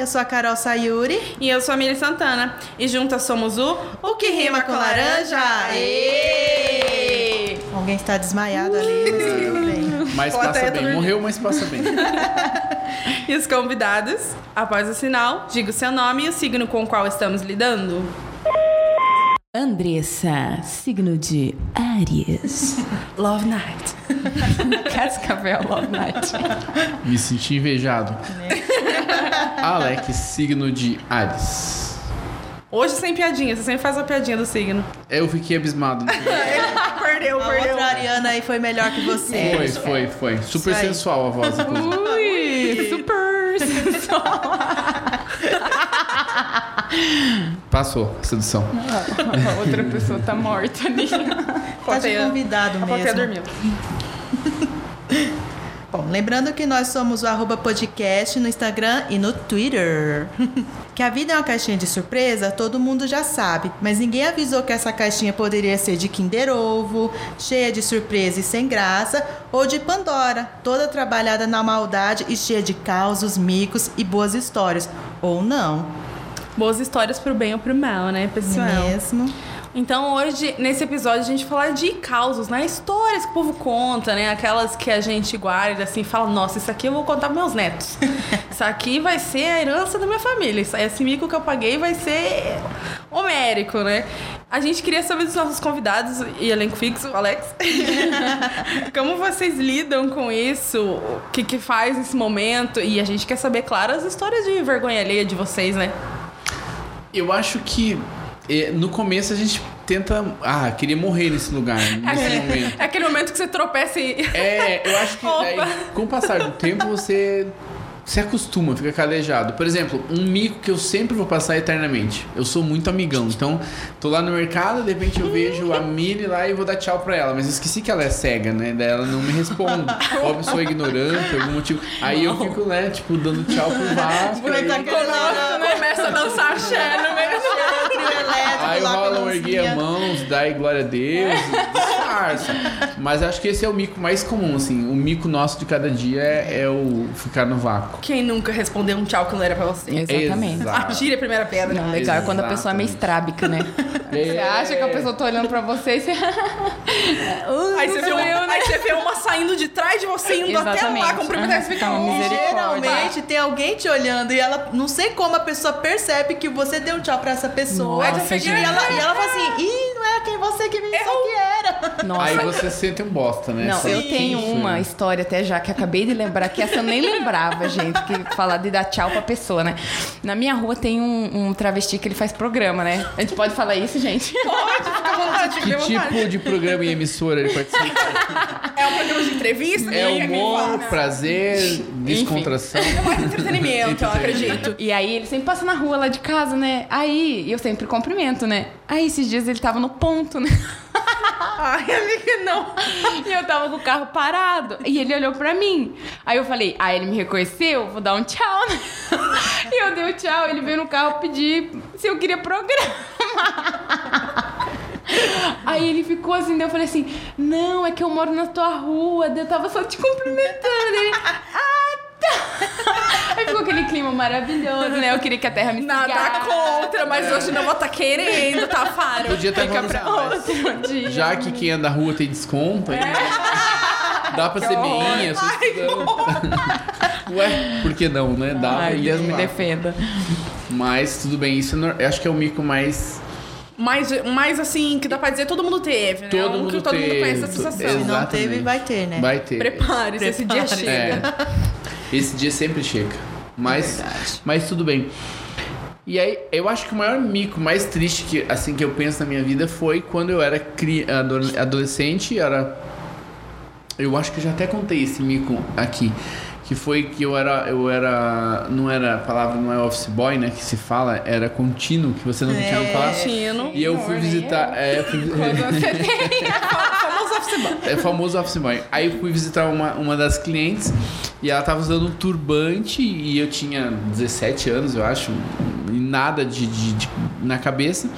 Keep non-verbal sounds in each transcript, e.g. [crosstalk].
eu sou a Carol Sayuri. E eu sou a Miri Santana. E juntas somos o O que rima com laranja. Ê! Alguém está desmaiado ali, mas tudo bem. Mas Pô, passa bem. Morreu, mas passa bem. [laughs] E os convidados, após o sinal, diga o seu nome e o signo com o qual estamos lidando. Andressa, signo de Áries. Love Night. [laughs] Cascavel Love Night. Me senti invejado. Alex, signo de Ares. Hoje sem piadinha, você sempre faz uma piadinha do signo. Eu fiquei abismado. [laughs] perdeu, A outra Ariana aí foi melhor que você. Foi, foi, foi. Super Isso aí. sensual a voz, inclusive. Ui, super sensual. Passou a sedução. A outra pessoa tá morta ali. Tá de Plateia- convidado A plateia mesmo. dormiu. Bom, lembrando que nós somos o arroba podcast no Instagram e no Twitter. [laughs] que a vida é uma caixinha de surpresa, todo mundo já sabe. Mas ninguém avisou que essa caixinha poderia ser de Kinder Ovo, cheia de surpresa e sem graça, ou de Pandora, toda trabalhada na maldade e cheia de causos, micos e boas histórias. Ou não. Boas histórias pro bem ou pro mal, né, pessoal? Mesmo. Então hoje, nesse episódio, a gente vai falar de causos, né? Histórias que o povo conta, né? Aquelas que a gente guarda assim e fala, nossa, isso aqui eu vou contar pros meus netos. [laughs] isso aqui vai ser a herança da minha família. Isso- Esse mico que eu paguei vai ser homérico, né? A gente queria saber dos nossos convidados e elenco fixo, Alex. [laughs] Como vocês lidam com isso? O que, que faz nesse momento? E a gente quer saber, claro, as histórias de vergonha alheia de vocês, né? Eu acho que no começo a gente tenta. Ah, queria morrer nesse lugar, [laughs] nesse momento. É [laughs] aquele momento que você tropeça e. É, eu acho que [laughs] daí, com o passar do tempo você se acostuma, fica calejado. Por exemplo, um mico que eu sempre vou passar eternamente. Eu sou muito amigão, então tô lá no mercado, de repente eu vejo a Mili lá e vou dar tchau pra ela, mas eu esqueci que ela é cega, né? Daí ela não me responde. Ou a pessoa é ignorante, por algum motivo. Aí eu fico, né, tipo, dando tchau pro Vasco. Bruno tá aí- querendo Começa a dançar axé no meio do Aí o lá com a mãos, dai glória a Deus, disfarça. Mas acho que esse é o mico mais comum, assim. O mico nosso de cada dia é, é o ficar no vácuo. Quem nunca respondeu um tchau que não era pra você? Exatamente. Exato. Atire a primeira pedra. Não, legal é quando a pessoa é meio estrábica, né? [laughs] Você acha que a pessoa tá olhando pra você e você. [laughs] Aí você, vê uma, aí você vê uma saindo de trás de você, indo até lá, Exatamente. cumprimentar e você fica... Misericórdia. Geralmente tem alguém te olhando e ela não sei como a pessoa percebe que você deu um tchau pra essa pessoa. Nossa, e, ela, e ela fala assim: ih, não era quem você que me disse que era. Nossa. Aí você sente um bosta, né? Não, Só eu tenho uma né? história até já que acabei de lembrar, que essa eu nem lembrava, gente, que falar de dar tchau pra pessoa, né? Na minha rua tem um, um travesti que ele faz programa, né? A gente pode falar isso, gente? Pode, fica à vontade, Que tipo de programa e emissora ele participa? É um programa de entrevista? É humor, prazer, descontração. É mais entretenimento, eu acredito. E aí ele sempre passa na rua lá de casa, né? Aí eu sempre cumprimento, né? Aí esses dias ele tava no ponto, né? [laughs] Ai, amiga, não. E eu tava com o carro parado. E ele olhou pra mim. Aí eu falei, ah, ele me reconheceu? Vou dar um tchau, né? [laughs] E eu dei o tchau. Ele veio no carro pedir se eu queria programa. [laughs] Aí ele ficou assim, daí eu falei assim, não, é que eu moro na tua rua, daí eu tava só te cumprimentando. Ele, ah. [laughs] Aí ficou aquele clima maravilhoso, né? Eu queria que a terra me Nada contra, mas hoje não vou estar querendo, tá, Faro? Podia estar Fica falando pra assim, outro dia. já que quem anda na rua tem desconto, aí dá pra ser minha, sou estudante. Ué, por que não, né? Dá Ai, pra ir Deus me lá. defenda. Mas tudo bem, isso é acho que é o mico mais. Mas, mas assim, que dá pra dizer, todo mundo teve, né? Todo um mundo que todo mundo teve. conhece a sensação. Se não teve, vai ter, né? Vai ter. Prepare-se, esse dia chega. É. Esse dia sempre chega. Mas, Verdade. mas tudo bem. E aí, eu acho que o maior mico, mais triste que assim que eu penso na minha vida foi quando eu era cri- ado- adolescente, era eu acho que eu já até contei esse mico aqui, que foi que eu era eu era não era a palavra não é office boy, né, que se fala, era contínuo, que você não tinha ouvido falar. Contínuo. E eu fui visitar, é, fui- [laughs] [laughs] office boy. é famoso office boy. Aí eu fui visitar uma, uma das clientes e ela tava usando um turbante e eu tinha 17 anos, eu acho, e nada de, de- de- na cabeça.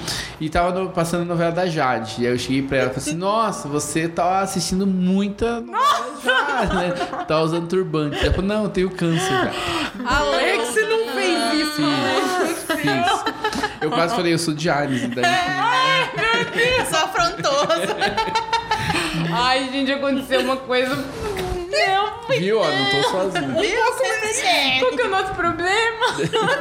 E tava no- passando a novela da Jade. E aí eu cheguei pra ela e falei assim: Nossa, você tá assistindo muita novela da Jade, né? Tá usando turbante. Ela falou: Não, eu tenho câncer, cara. Alex não fez isso Fiz. Eu quase falei, eu sou de Ares. Daí, Só afrontoso. Ai, gente, aconteceu uma coisa. Não, viu? Ó, não tô sozinho. Viu? Qual que é o nosso problema?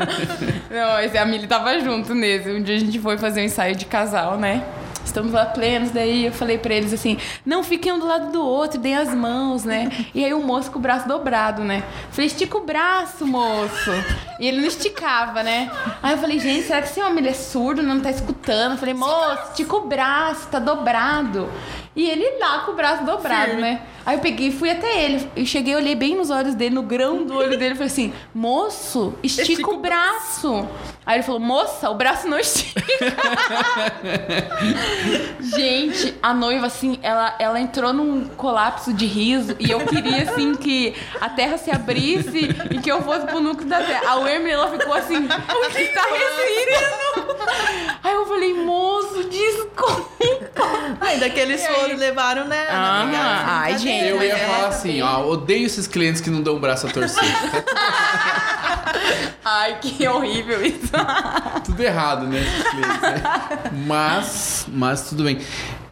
[laughs] Não, esse, a Mili tava junto nesse. Um dia a gente foi fazer um ensaio de casal, né? Estamos lá plenos, daí eu falei pra eles assim: não fiquem um do lado do outro, deem as mãos, né? E aí o moço com o braço dobrado, né? Falei: estica o braço, moço. E ele não esticava, né? Aí eu falei: gente, será que esse homem ele é surdo, não tá escutando? Eu falei: moço, estica o braço, tá dobrado. E ele lá com o braço dobrado, né? Aí eu peguei e fui até ele. E cheguei, olhei bem nos olhos dele, no grão do olho dele, e falei assim: moço, estica, Estica o braço. Aí ele falou: moça, o braço não estica. [laughs] Gente, a noiva, assim, ela, ela entrou num colapso de riso e eu queria, assim, que a terra se abrisse e que eu fosse pro núcleo da terra. A Emily, ela ficou assim, o que tá respirando? Aí eu falei, Ainda que eles foram, levaram, né? Ah, brincadeira, ai, gente, Eu ia é falar assim, ó, odeio esses clientes que não dão o braço a torcer. [laughs] Ai, que horrível isso. tudo errado, né? esses clientes, né? [laughs] Mas, mas tudo bem.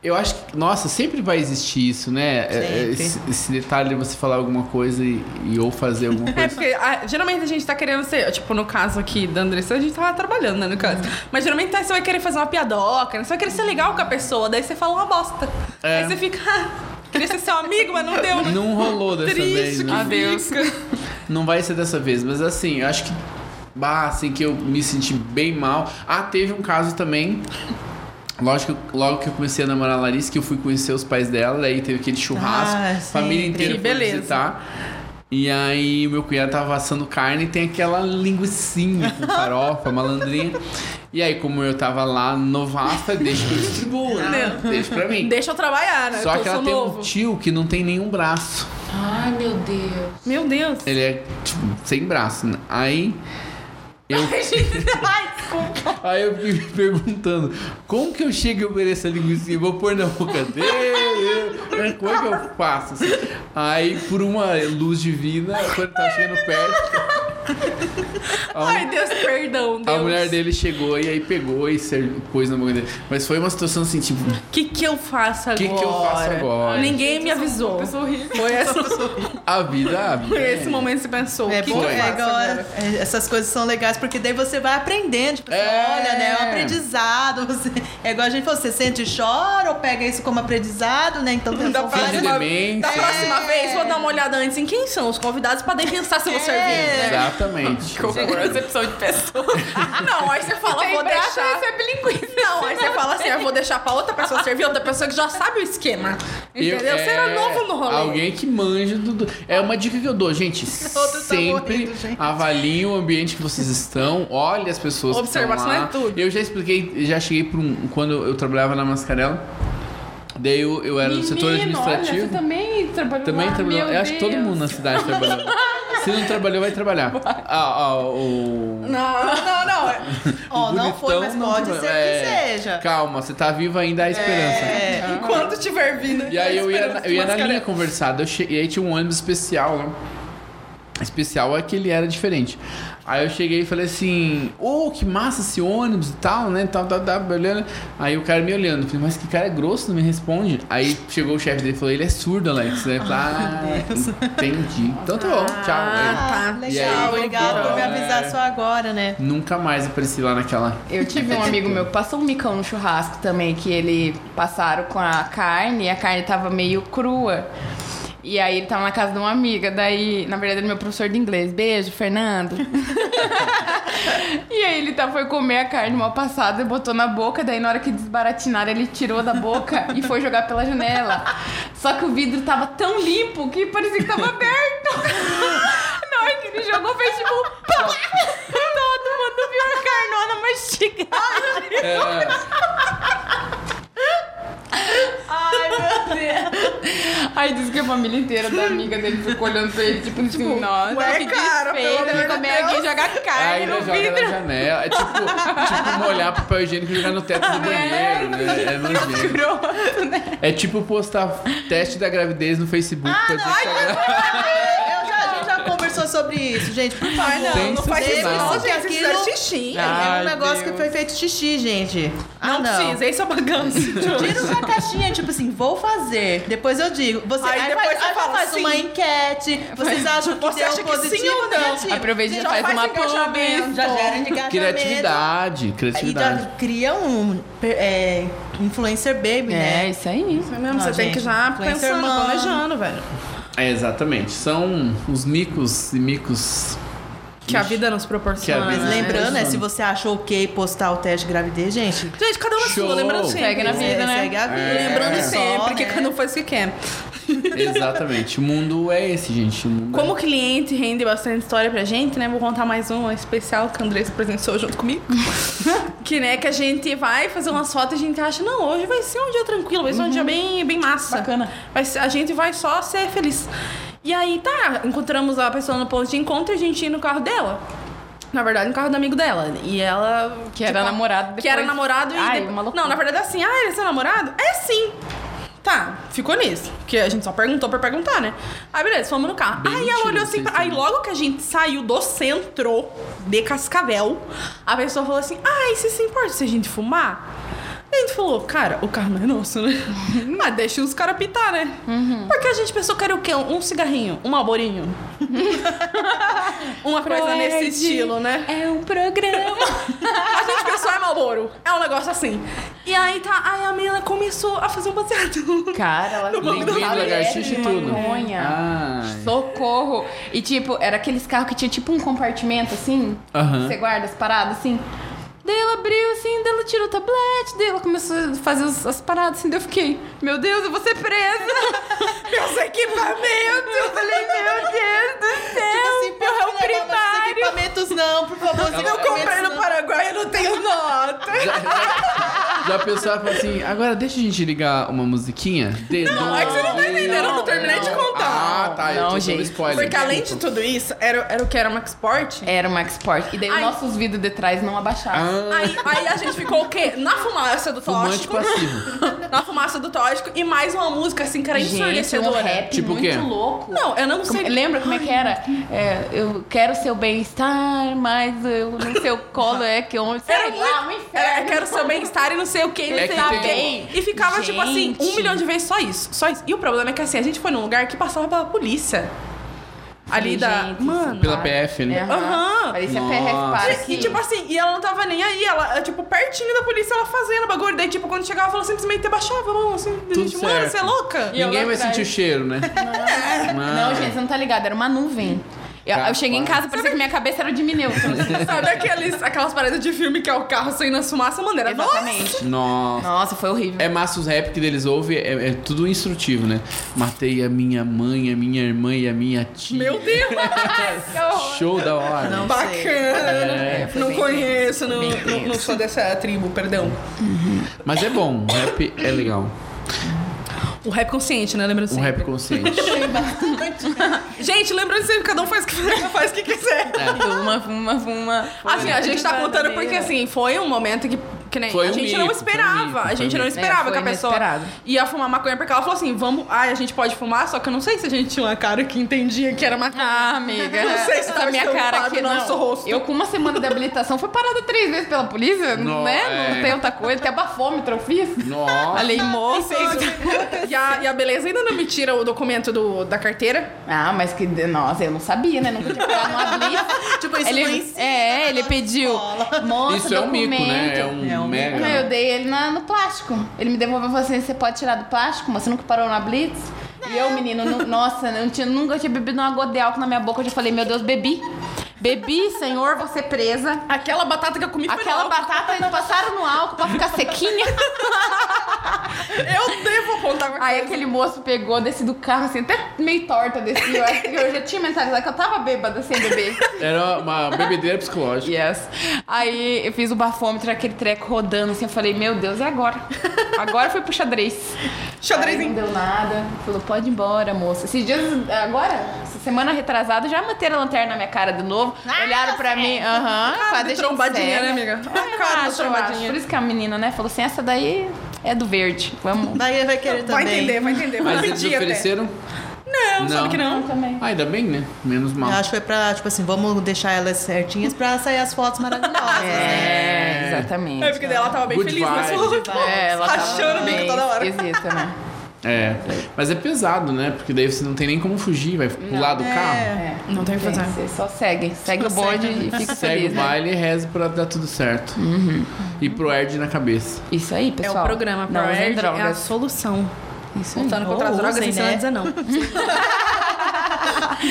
Eu acho que, nossa, sempre vai existir isso, né? É, é. Esse, esse detalhe de você falar alguma coisa e, e ou fazer alguma É, coisa. porque ah, geralmente a gente tá querendo ser, tipo, no caso aqui da Andressa, a gente tava trabalhando, né, no caso. Mas geralmente tá, você vai querer fazer uma piadoca, né? você vai querer ser legal com a pessoa, daí você fala uma bosta. É. Aí você fica, ah, queria ser seu amigo, mas não deu. Não rolou dessa Triste vez, né? Adeus. Não vai ser dessa vez, mas assim, eu acho que. Bah, assim, que eu me senti bem mal. Ah, teve um caso também. Lógico, logo que eu comecei a namorar a Larissa, que eu fui conhecer os pais dela, aí teve aquele churrasco, Ah, família inteira Que foi beleza. visitar. E aí o meu cunhado tava assando carne e tem aquela linguicinha com [laughs] farofa, malandrinha. E aí, como eu tava lá novaça, deixa que eu distribuo, né? Deixa pra mim. Deixa eu trabalhar, né? Só que ela tem novo. um tio que não tem nenhum braço. Ai, meu Deus. Meu Deus. Ele é, tipo, sem braço, né? Aí. Eu, [laughs] Ai, desculpa. Aí eu fiquei me perguntando, como que eu chego e ofereço a linguiça? Vou pôr na boca dele? Como é que eu faço? assim? Aí, por uma luz divina, quando tá chegando perto, a, Ai, Deus, perdão, a Deus. mulher dele chegou e aí pegou e pôs na boca dele. Mas foi uma situação assim, tipo, o O que que eu faço agora? que, que eu faço agora? Ninguém me avisou. Pessoa horrível. Foi, essa, A vida, a vida. foi esse momento que você pensou. É o que, bom, que eu é faço agora, agora? é, essas coisas são legais, porque daí você vai aprendendo. Tipo, assim, É. olha, né? É um aprendizado. Você, é igual a gente falou, você sente e chora ou pega isso como aprendizado, né? Então tem Da próxima, demência. da próxima vez, vou dar uma olhada antes em quem são os convidados pra pensar se eu vou servir. né? Exatamente. [laughs] Recepção de pessoa. [laughs] Não, aí você fala, Tem vou deixar. recebe linguiça. Não, aí você fala assim, eu vou deixar pra outra pessoa servir, outra pessoa que já sabe o esquema. Entendeu? Eu- você era é, novo no rolê. Alguém que manja do, É uma dica que eu dou, gente. [laughs] Outro tá sempre morrendo, gente. avaliem o ambiente que vocês estão, olhe as pessoas Observação que estão lá. é tudo. Eu já expliquei, já cheguei para um. Quando eu trabalhava na Mascarela, daí eu, eu era no setor Menino, Olha, administrativo. você também trabalhou Também lá? trabalhou. Eu acho que todo mundo na cidade trabalhou. [laughs] Se não trabalhou, vai trabalhar. Ah, ah, o. Não, não, não. [laughs] Ó, o não foi, mas pode ser É, que seja. Calma, você tá vivo ainda, há esperança. É. Enquanto tiver vindo. E aí eu ia, esperando eu ia na linha conversar, daí eu che... e aí tinha um ônibus especial, né? Especial é que ele era diferente. Aí eu cheguei e falei assim, ô, que massa esse ônibus e tal, né? Tal, tal, tal, olhando. Aí o cara me olhando, falei, mas que cara é grosso, não me responde. Aí chegou o chefe dele e falou, ele é surdo, Alex. Aí eu falei, [laughs] ah, entendi. Então tá bom, tchau. Aí, Ah, tá. E legal. aí, Obrigado por me é. avisar só agora, né? nunca mais apareci lá naquela. Eu tive um amigo meu que passou um micão no churrasco também, que ele passaram com a carne e a carne tava meio crua. E aí ele tava na casa de uma amiga, daí, na verdade, ele é meu professor de inglês. Beijo, Fernando. [laughs] e aí ele tá, foi comer a carne mal passada e botou na boca, daí na hora que desbaratinaram, ele tirou da boca [laughs] e foi jogar pela janela. Só que o vidro tava tão limpo que parecia que tava [laughs] aberto. na hora que ele jogou, fez tipo. pá! Todo mundo viu a carnona mastigada. Ai, meu Deus. Aí disse que a família inteira da amiga dele ficou olhando pra ele, tipo, assim, nossa, ué, que cara, pelo desfeita, amor vai de comer aqui e jogar carne Aí no joga na vidro. janela. É tipo, tipo molhar papel higiênico e jogar no teto do banheiro, né? É nojento. Grosso, né? É tipo postar teste da gravidez no Facebook pra dizer que conversou sobre isso, gente? Por favor. Ai, não, não faz isso não, gente. Aquilo- xixi. É Ai, um negócio Deus. que foi feito xixi, gente. Ah, não, não. precisa, esse é o baganço. [laughs] Tira uma caixinha, tipo assim, vou fazer. Depois eu digo. Você, Aí aí, depois faz, você aí fala faz sim. uma enquete. Vocês acham que Você deu acha que sim ou não? negativo? Aproveita e já faz uma engajamento, publi. Já gera engajamento. Criatividade, criatividade. já cria um é, influencer baby, É, né? isso aí. É mesmo, Não, você tem gente, que já pensando, planejando, velho. É, exatamente. São os micos e micos. Que a vida nos proporciona. Que a Mas vida- né? lembrando, né, Exato. se você achou ok postar o teste de gravidez, gente, Gente, cada uma é Show. sua, lembrando sempre. Segue na vida, é, né? segue a vida. É. Lembrando É. sempre Só, que né? cada um faz o que quer. [laughs] Exatamente. O mundo é esse, gente. O Como é... cliente rende bastante história pra gente, né? Vou contar mais uma especial que a Andressa presenciou junto comigo. [laughs] que, né, que a gente vai fazer umas fotos e a gente acha, não, hoje vai ser um dia tranquilo, vai ser um dia bem, bem massa. Bacana. Vai ser- a gente vai só ser feliz. E aí, tá, encontramos a pessoa no ponto de encontro e a gente ia no carro dela. Na verdade, no carro do amigo dela. E ela. Que era namorado Que era depois. namorado e. Ai, depois- uma loucura. Não, na verdade, assim, ah, ele é seu namorado? É sim. Tá, ficou nisso. Porque a gente só perguntou pra perguntar, né? Aí, beleza, fomos no carro. Bem aí ela olhou assim. pra- Aí, também. logo que a gente saiu do centro de Cascavel, a pessoa falou assim: Ah, e se se importa se a gente fumar? E a gente falou, cara, o carro não é nosso, né? Mas deixa os caras pitar, né? Porque a gente pensou que era o quê? Um cigarrinho, um malborinho. [laughs] Uma coisa nesse estilo, né? É um programa. [laughs] A gente pensou é Malboro. É um negócio assim. E aí tá, aí a menina começou a fazer um baseado. Cara, ela [laughs] Linguinha do lagartixa e tudo. Maconha. Socorro! E tipo, era aqueles carros que tinha tipo um compartimento assim, Aham. você guarda as paradas assim. Daí ela abriu assim, daí ela tirou o tablete, daí ela começou a fazer as, as paradas assim, daí eu fiquei, meu Deus, eu vou ser presa! [laughs] Meus equipamentos. Eu falei, meu Deus do céu! Tipo assim, pode levar nossos primário! equipamentos não, por favor. os Eu comprei no não. Paraguai e não tenho nota. Já e falou assim: agora deixa a gente ligar uma musiquinha? Não, é que você não tá entendendo, eu não terminei de contar. Ah, tá. eu Não, tô gente. spoiler. Porque além de tudo isso, era, era o que era Max Sport. Era o Max Sport. E daí Ai. os nossos vidros de trás não abaixavam. Ah, Aí, aí a gente ficou o quê? Na fumaça do fumante tóxico. passivo. [laughs] Na fumaça do tóxico. E mais uma música assim que era Gente, um ensurdecedora. rap Tipo o muito quê? louco. Não, eu não Como- sei. lembra como é que era? É, eu quero seu bem-estar, mas eu no seu colo é que eu sei Era lá, muito- um É, inferno. quero seu bem-estar e não sei o que, não É sei que o tem- quê. E ficava, tipo assim, um milhão de vezes só isso. Só isso. E o problema é que assim, a gente foi num lugar que passava pela polícia. Ali da. Mano. Pela PF, né? Aham. Parecia Nossa. PRF para E, tipo assim, e ela não tava nem aí, ela, é, tipo, pertinho da polícia, ela fazendo bagulho. Daí, tipo, quando chegava, ela simplesmente abaixava a mão, assim. Tudo gente, mano, certo. você é louca? E Ninguém vai atrás. sentir o cheiro, né? [laughs] Não, gente, você não tá ligado, era uma nuvem. Eu, eu cheguei em casa, parecia que minha cabeça era de assim. [laughs] Sabe aqueles, aquelas paradas de filme que é o carro saindo na fumaça, mano? Era nossa. Exatamente. Nossa. Nossa, foi horrível. É massa os rap que eles ouvem, é, é tudo instrutivo, né? Matei a minha mãe, a minha irmã e a minha tia. Meu Deus! [laughs] Show da hora. Não Bacana! É, foi não conheço, não, não, não sou dessa tribo, perdão. Mas é bom, o rap é legal. O rap consciente, né? Lembrando sempre. rap consciente. [laughs] Gente, lembrando sempre, cada um faz o que, [laughs] faz o que quiser. Fuma, fuma, fuma. Assim, a gente tá contando porque, assim, foi um momento que, que nem, Foi a um gente não mico, foi um esperava. mico, a foi gente um não mico. esperava É, que a pessoa inesperado. ia fumar maconha, porque ela falou assim, vamos, ai, a gente pode fumar, só que eu não sei se a gente tinha uma cara que entendia que era maconha. Ah, amiga. [laughs] Não sei se essa tava minha cara estampado aqui no não. nosso rosto. Eu com uma semana de habilitação fui parada três vezes pela polícia, Não, né? é. Não tem outra coisa, até bafômetro eu fiz. Nossa. Falei, moça. E a, e a beleza ainda não me tira o documento do, da carteira. Ah, mas que. Nossa, eu não sabia, né? Nunca tinha pegado uma blitz. [laughs] Tipo, isso ele, É, ele pediu. escola. Moça, Isso é um mico, né? É um, É mega. Não, eu dei ele na- no plástico. Ele me devolveu e falou assim: você pode tirar do plástico, mas você nunca parou na Blitz? E eu, menino, nu- nossa, eu não tinha, nunca tinha bebido uma gota de álcool na minha boca. Eu já falei, meu Deus, bebi. Bebi, senhor, você presa. Aquela batata que eu comi foi Aquela no álcool. batata eles passaram no álcool pra ficar sequinha. [laughs] Aí aquele moço pegou, desci do carro, assim, até meio torta desci. Eu, acho que eu já tinha mentalizado que eu tava bêbada sem beber. Era uma bebedeira psicológica. Yes. Aí eu fiz o bafômetro, aquele treco rodando, assim, eu falei, meu Deus, e agora? Agora foi pro xadrez. Xadrez Aí em não deu nada. Falou, pode ir embora, moça. Esses dias, agora, essa semana retrasada, já meteram a lanterna na minha cara de novo. Olharam pra mim, aham, Cara quase trombadinha, né, amiga? [laughs] Eu A cara acho, trombadinha. Por isso que a menina, né, falou assim, essa daí é do verde. Vamos. Vai, vai querer Vai também. entender, vai entender. Mas eles pedir até. Ofereceram. Não, sabe que não. também. Ah, ainda bem, né? Menos mal. Eu acho que foi pra, tipo assim, vamos deixar elas certinhas pra sair as fotos maravilhosas. né? É, exatamente. É porque daí ela tava bem Good feliz fotos. É, ela Rachando tava o bico toda hora. esquisita, né? É. Mas é pesado, né? Porque daí você não tem nem como fugir, vai pular do carro. É. Não tem o que fazer. Você só segue. Segue o bonde e fica Segue feliz, o né? baile e reza pra dar tudo certo. E pro Erd na cabeça. Isso aí, É pessoal. o programa. Não usem ProErd é a solução. Isso aí. Lutando contra as Ou drogas, usem, né? a dizer não. [laughs]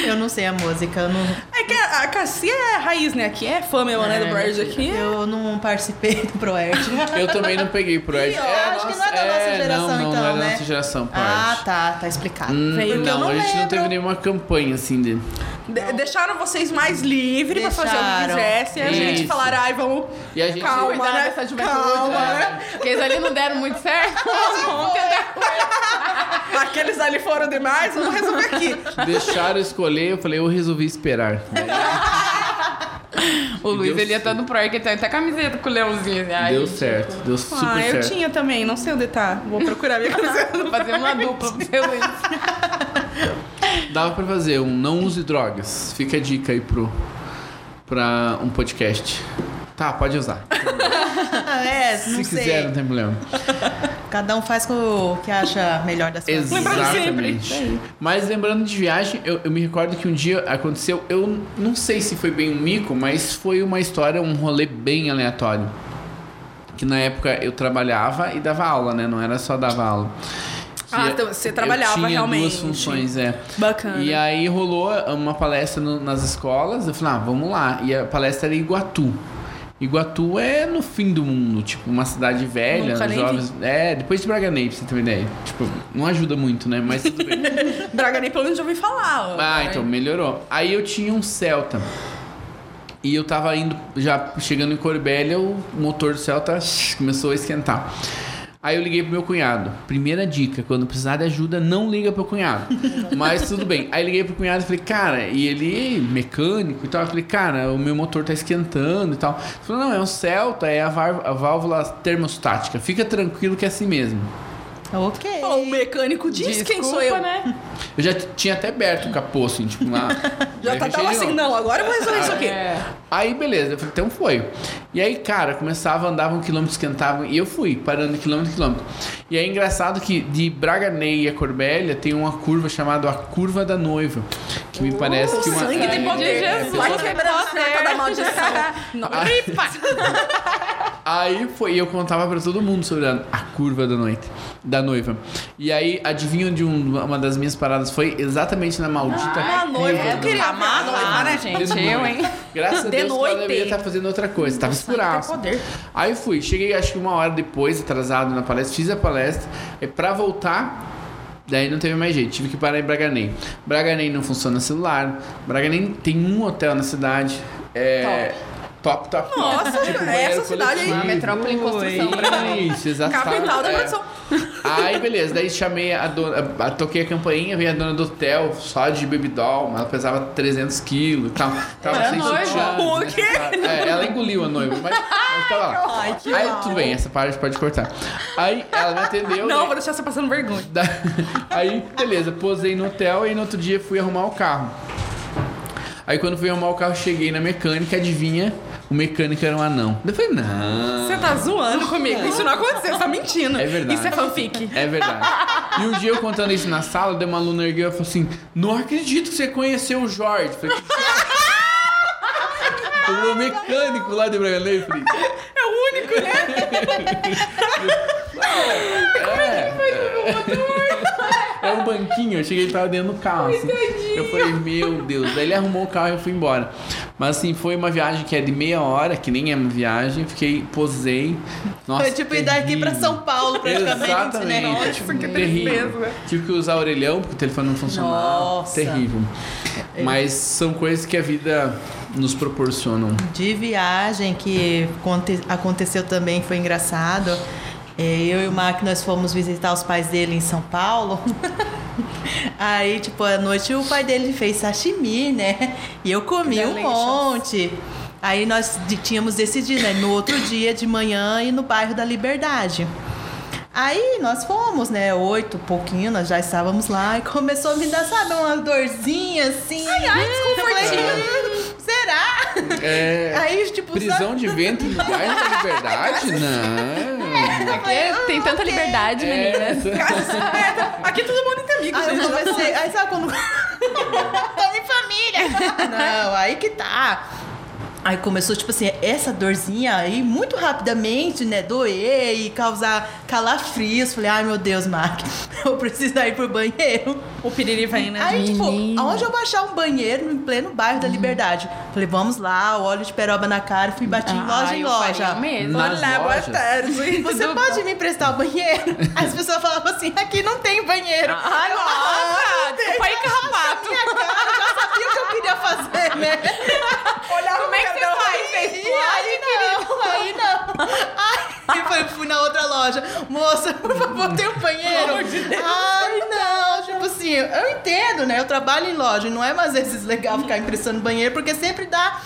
Eu não sei a música, eu não, É que a, a Cassia é raiz, né? Aqui é fã mesmo, né? Do ProErd aqui. eu não participei do Proerd. Eu também não peguei pro Erd. Ih, ó, acho que não é da nossa geração, não, não, então, não é da né? nossa geração, pro Ah, tá, tá explicado. Hum, não, não a gente não lembro. teve nenhuma campanha assim de. De- deixaram vocês mais livres pra fazer o que quisessem. A gente falaram, ai, vamos. E a gente. Calma, Cuidar né? dessa juventude, Calma, né? né? Porque eles ali não deram muito certo. [laughs] Vamos tentar. Aqueles ali foram demais, vamos resolver aqui. Deixaram escolher, eu falei, eu resolvi esperar. [laughs] [laughs] O Luiz, Deu ele ia estar no pro, que tem até camiseta com o leãozinho. assim. Ai, Deu certo, deu super ah, eu certo. tinha também, não sei onde tá. Vou procurar minha camiseta. [laughs] Fazer uma dupla pro seu Luiz. [laughs] Dava pra fazer um não use drogas. Fica a dica aí pro, pra um podcast. Tá, pode usar. Ah, [laughs] é, não Se sei. quiser, não tem problema. Cada um faz com o que acha melhor das coisas. Exatamente. Mas lembrando de viagem, eu, eu me recordo que um dia aconteceu, eu não sei se foi bem um mico, mas foi uma história, um rolê bem aleatório. Que na época eu trabalhava e dava aula, né? Não era só dava aula. Ah, E então você eu trabalhava tinha realmente. duas funções, é. Bacana. E aí rolou uma palestra no- nas escolas, eu falei, ah, vamos lá. E a palestra era em Iguatu. Iguatu é no fim do mundo, tipo, uma cidade velha, Nunca jovens. É, depois de Braganei, pra você ter uma ideia. Tipo, não ajuda muito, né? Mas tudo bem. [laughs] Braga nem pelo menos já ouvi falar. ah, então, melhorou. Aí eu tinha um Celta. E eu tava indo, já chegando em Corbélia, o motor do Celta começou a esquentar. Aí eu liguei pro meu cunhado. Primeira dica, quando precisar de ajuda, não liga pro cunhado. Mas tudo bem. Aí liguei pro cunhado e falei, cara, e ele mecânico e tal. Eu falei, cara, o meu motor tá esquentando e tal. Ele falou, não, é um Celta, é a, a válvula termostática. Fica tranquilo que é assim mesmo. Ok. O mecânico diz quem sou eu. né? Eu já tinha até aberto o capô, assim, tipo, lá. [laughs] Já Aí tá, tava de assim, não, agora eu vou resolver isso aqui. É. Aí, beleza, eu falei, então foi. E aí, cara, começava, andava um quilômetro, esquentava, e eu fui, parando quilômetro, quilômetro. E é engraçado que de Braganei a Corbélia tem uma curva chamada a Curva da Noiva. Que me parece que O uma. sangue tem poder. Jesus. Vai quebrar a cerca da maldição. [laughs] Não, [laughs] Aí foi, e eu contava pra todo mundo sobre a, a curva da noite, da noiva. E aí, adivinha onde um- uma das minhas paradas foi? Exatamente na maldita Ah, noiva. curva Eu queria noiva. amar a noiva, né? gente, eu, hein? Graças a De Deus noite. deveria estar fazendo outra coisa. Tava escuraço. poder. Aí fui, cheguei acho que uma hora depois, atrasado na palestra, fiz a palestra. E pra voltar, daí não teve mais jeito, tive que parar em Braganém. Braganém não funciona celular. Braganém tem um hotel na cidade. É. Top, top. top. Nossa, Tipo, essa cidade aí. Uma metrópole em construção. Isso, exatamente. Capital da É. produção. Aí, beleza. Daí chamei a dona, a- toquei a campainha, veio a dona do hotel, só de baby doll, ela pesava 300 quilos e tal. Tava Era sem noiva. sutiã, O né? quê? É, ela engoliu a noiva, mas, [laughs] mas tava lá. Ai, que Aí, tudo bem, essa parte pode cortar. Aí, ela me atendeu. Não, daí- vou deixar você passando vergonha. Aí, beleza, posei no hotel e no outro dia fui arrumar o carro. Aí, quando fui arrumar o carro, cheguei na mecânica, adivinha? O mecânico era um anão. Eu falei, não. Você tá zoando comigo. Isso não aconteceu, você tá mentindo. É verdade. Isso é fanfic. É verdade. E um dia eu contando isso na sala, deu uma aluna ergueu e falou assim: Não acredito que você conheceu o Jorge. Eu Falei, o mecânico lá de Braganei. Eu Falei, É o único, né? [laughs] é [laughs] um banquinho. Eu cheguei e tava dentro do carro. Assim. Eu falei, meu Deus. Daí ele arrumou o carro e eu fui embora. Mas assim, foi uma viagem que é de meia hora, que nem é uma viagem. Fiquei, posei. Nossa, Foi tipo ir daqui pra terrível. São Paulo, praticamente, né? Exatamente. Ótimo, porque tem terrível. peso, né? Tive que usar orelhão porque o telefone não funcionava. Nossa. Terrível. Mas são coisas que a vida nos proporcionam. De viagem que conte- aconteceu também, foi engraçado. É, eu e o Mark, nós fomos visitar os pais dele em São Paulo. [laughs] Aí, tipo, à noite o pai dele fez sashimi, né? E eu comi um monte. Aí nós tínhamos decidido, né? No outro dia de manhã ir no bairro da Liberdade. Aí nós fomos, né? Oito, pouquinho, nós já estávamos lá e começou a me dar, sabe, uma dorzinha assim. Ai, ai, desconfortinho. Será? É, Aí, tipo, prisão sabe? de ventre no bairro da liberdade? [laughs] Não. Porque tem tanta ok. liberdade, meninas. [laughs] Aqui todo mundo tem amigos, Aí eu gente. comecei. Aí sabe quando. Tamo [laughs] em família! [laughs] Não, aí que tá. Aí começou, tipo assim, essa dorzinha aí, muito rapidamente, né? Doer e causar calafrios. Falei, ai meu Deus, Mark, [laughs] eu preciso ir pro banheiro. O piriri vem, né? Aí, tipo, Menina. aonde eu vou achar um banheiro em pleno bairro da Liberdade? Falei, vamos lá, óleo de peroba na cara, fui bati em loja Ah, em loja. faria o mesmo. Nas Olá, boa lojas? tarde. [laughs] Você Tudo pode me emprestar o banheiro? As pessoas falavam assim, aqui não tem banheiro. Ai, nossa! Desculpa aí, carrapato. Minha cara, eu já sabia o que eu queria fazer, né? [laughs] Olhava Como é que você faz? E aí não, aí não. Aí foi, fui na outra loja. Moça, por favor, tem um banheiro? Pelo de Deus. Ai, não. Tipo assim, eu entendo, né? Eu trabalho em loja não é mais vezes legal ficar impressando banheiro, porque sempre dá.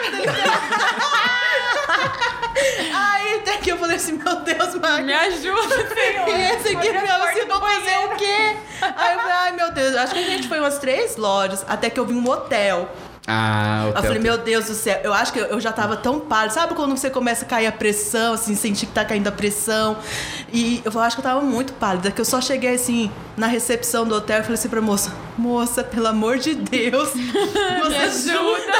[laughs] Aí até que eu falei assim, meu Deus, Marcos. Me ajuda, senhor. E [laughs] esse aqui, Olha a meu, porta você do vai fazer o quê? Aí eu falei, ai meu Deus, acho que a gente foi umas três lojas, até que eu vi um hotel. Ah, o Eu falei, meu Deus do céu, eu acho que eu já tava tão pálido. Sabe quando você começa a cair a pressão, assim, sentir que tá caindo a pressão? E eu acho que eu tava muito pálida, que eu só cheguei assim na recepção do hotel e falei assim pra moça: Moça, pelo amor de Deus, [laughs] me ajuda.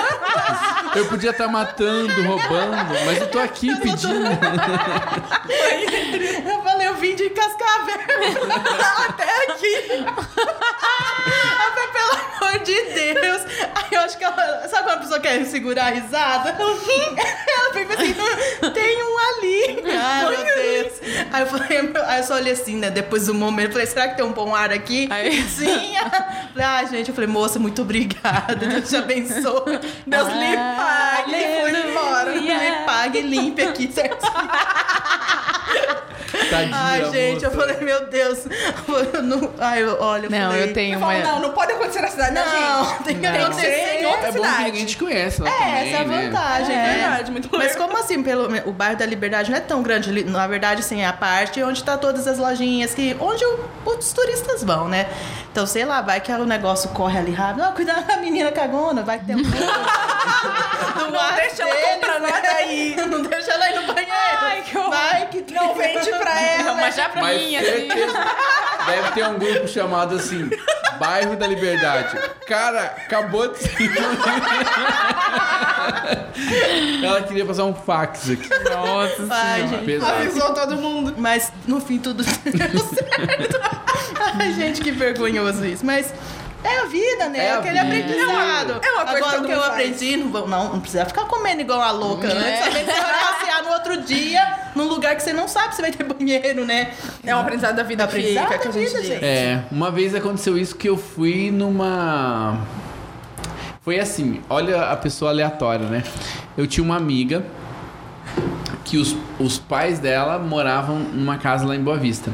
Eu podia estar matando, roubando, mas eu tô aqui pedindo. [laughs] Eu falei, eu vim de Cascavel [laughs] até aqui. Eu falei, pelo amor de Deus. Aí eu acho que ela. [laughs] Sabe quando a pessoa quer segurar a risada? [laughs] Ela fica assim, tem um ali. Ai, meu Deus. Aí eu falei, aí eu só olhei assim, né? Depois do momento, falei, será que tem um bom ar aqui? Aí- Sim. [laughs] Falei, ah, gente, eu falei, moça, muito obrigada. Deus te abençoe. Deus lhe pague. E fui embora. Me pague e limpe aqui certinho. Tadinha, Ai, gente, eu moça. falei, meu Deus. Eu não... Ai, eu, olha, eu Não, falei... eu tenho Eu falo, uma. não, não pode acontecer na cidade, não, Não, gente. tem que Não. acontecer em outra É bom que cidade. ninguém te conhece lá É, também, essa é a né? vantagem, É né? verdade, muito Mas como assim, pelo, o bairro da Liberdade não é tão grande? Na verdade, sim, é a parte onde tá todas as lojinhas, que, onde os turistas vão, né? Então, sei lá, vai que o negócio corre ali rápido. Não, cuidado da menina cagona, vai que tem um... [laughs] não Não deixa ela comprar nada aí. [laughs] Não deixa ela ir no banheiro. Ai, que horror. Vai que Não vende pra [laughs] É ela. uma já pra Mas mim, assim. deve ter um grupo chamado assim, Bairro da Liberdade. Cara, acabou de ser. [laughs] Ela queria passar um fax aqui. Nossa Ai, senhora. gente. Pesado. Avisou todo mundo. Mas no fim tudo [laughs] deu certo. Ai, gente, que vergonhoso isso. Mas é a vida, né? É É a aquele vida. aprendizado. É uma coisa que Agora o todo que eu faz. aprendi, não, vou- não, não precisa ficar comendo igual a louca É. antes. Outro dia, num lugar que você não sabe se vai ter [laughs] banheiro, né? É um aprendizado da vida que Aprendizado fica, que a da gente vida, gente. É, uma vez aconteceu isso que eu fui numa. Foi assim, olha a pessoa aleatória, né? Eu tinha uma amiga que os, os pais dela moravam numa casa lá em Boa Vista.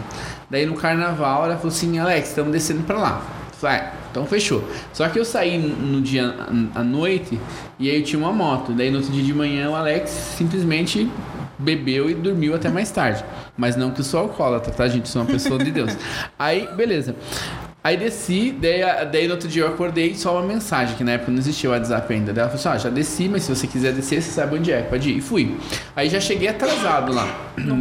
Daí no carnaval ela falou assim: Alex, estamos descendo pra lá. Eu Falei, ah, então fechou. Só que eu saí no dia à noite e aí eu tinha uma moto. Daí no outro dia de manhã o Alex simplesmente bebeu e dormiu até mais tarde. Mas não que eu sou alcoólatra, tá, gente? Sou uma pessoa de Deus. [laughs] Aí, beleza. Aí desci, daí, daí no outro dia eu acordei só uma mensagem, que na época não existia o WhatsApp ainda. Daí ela falou assim: ó, já desci, mas se você quiser descer, você sabe onde é, pode ir. E fui. Aí já cheguei atrasado lá.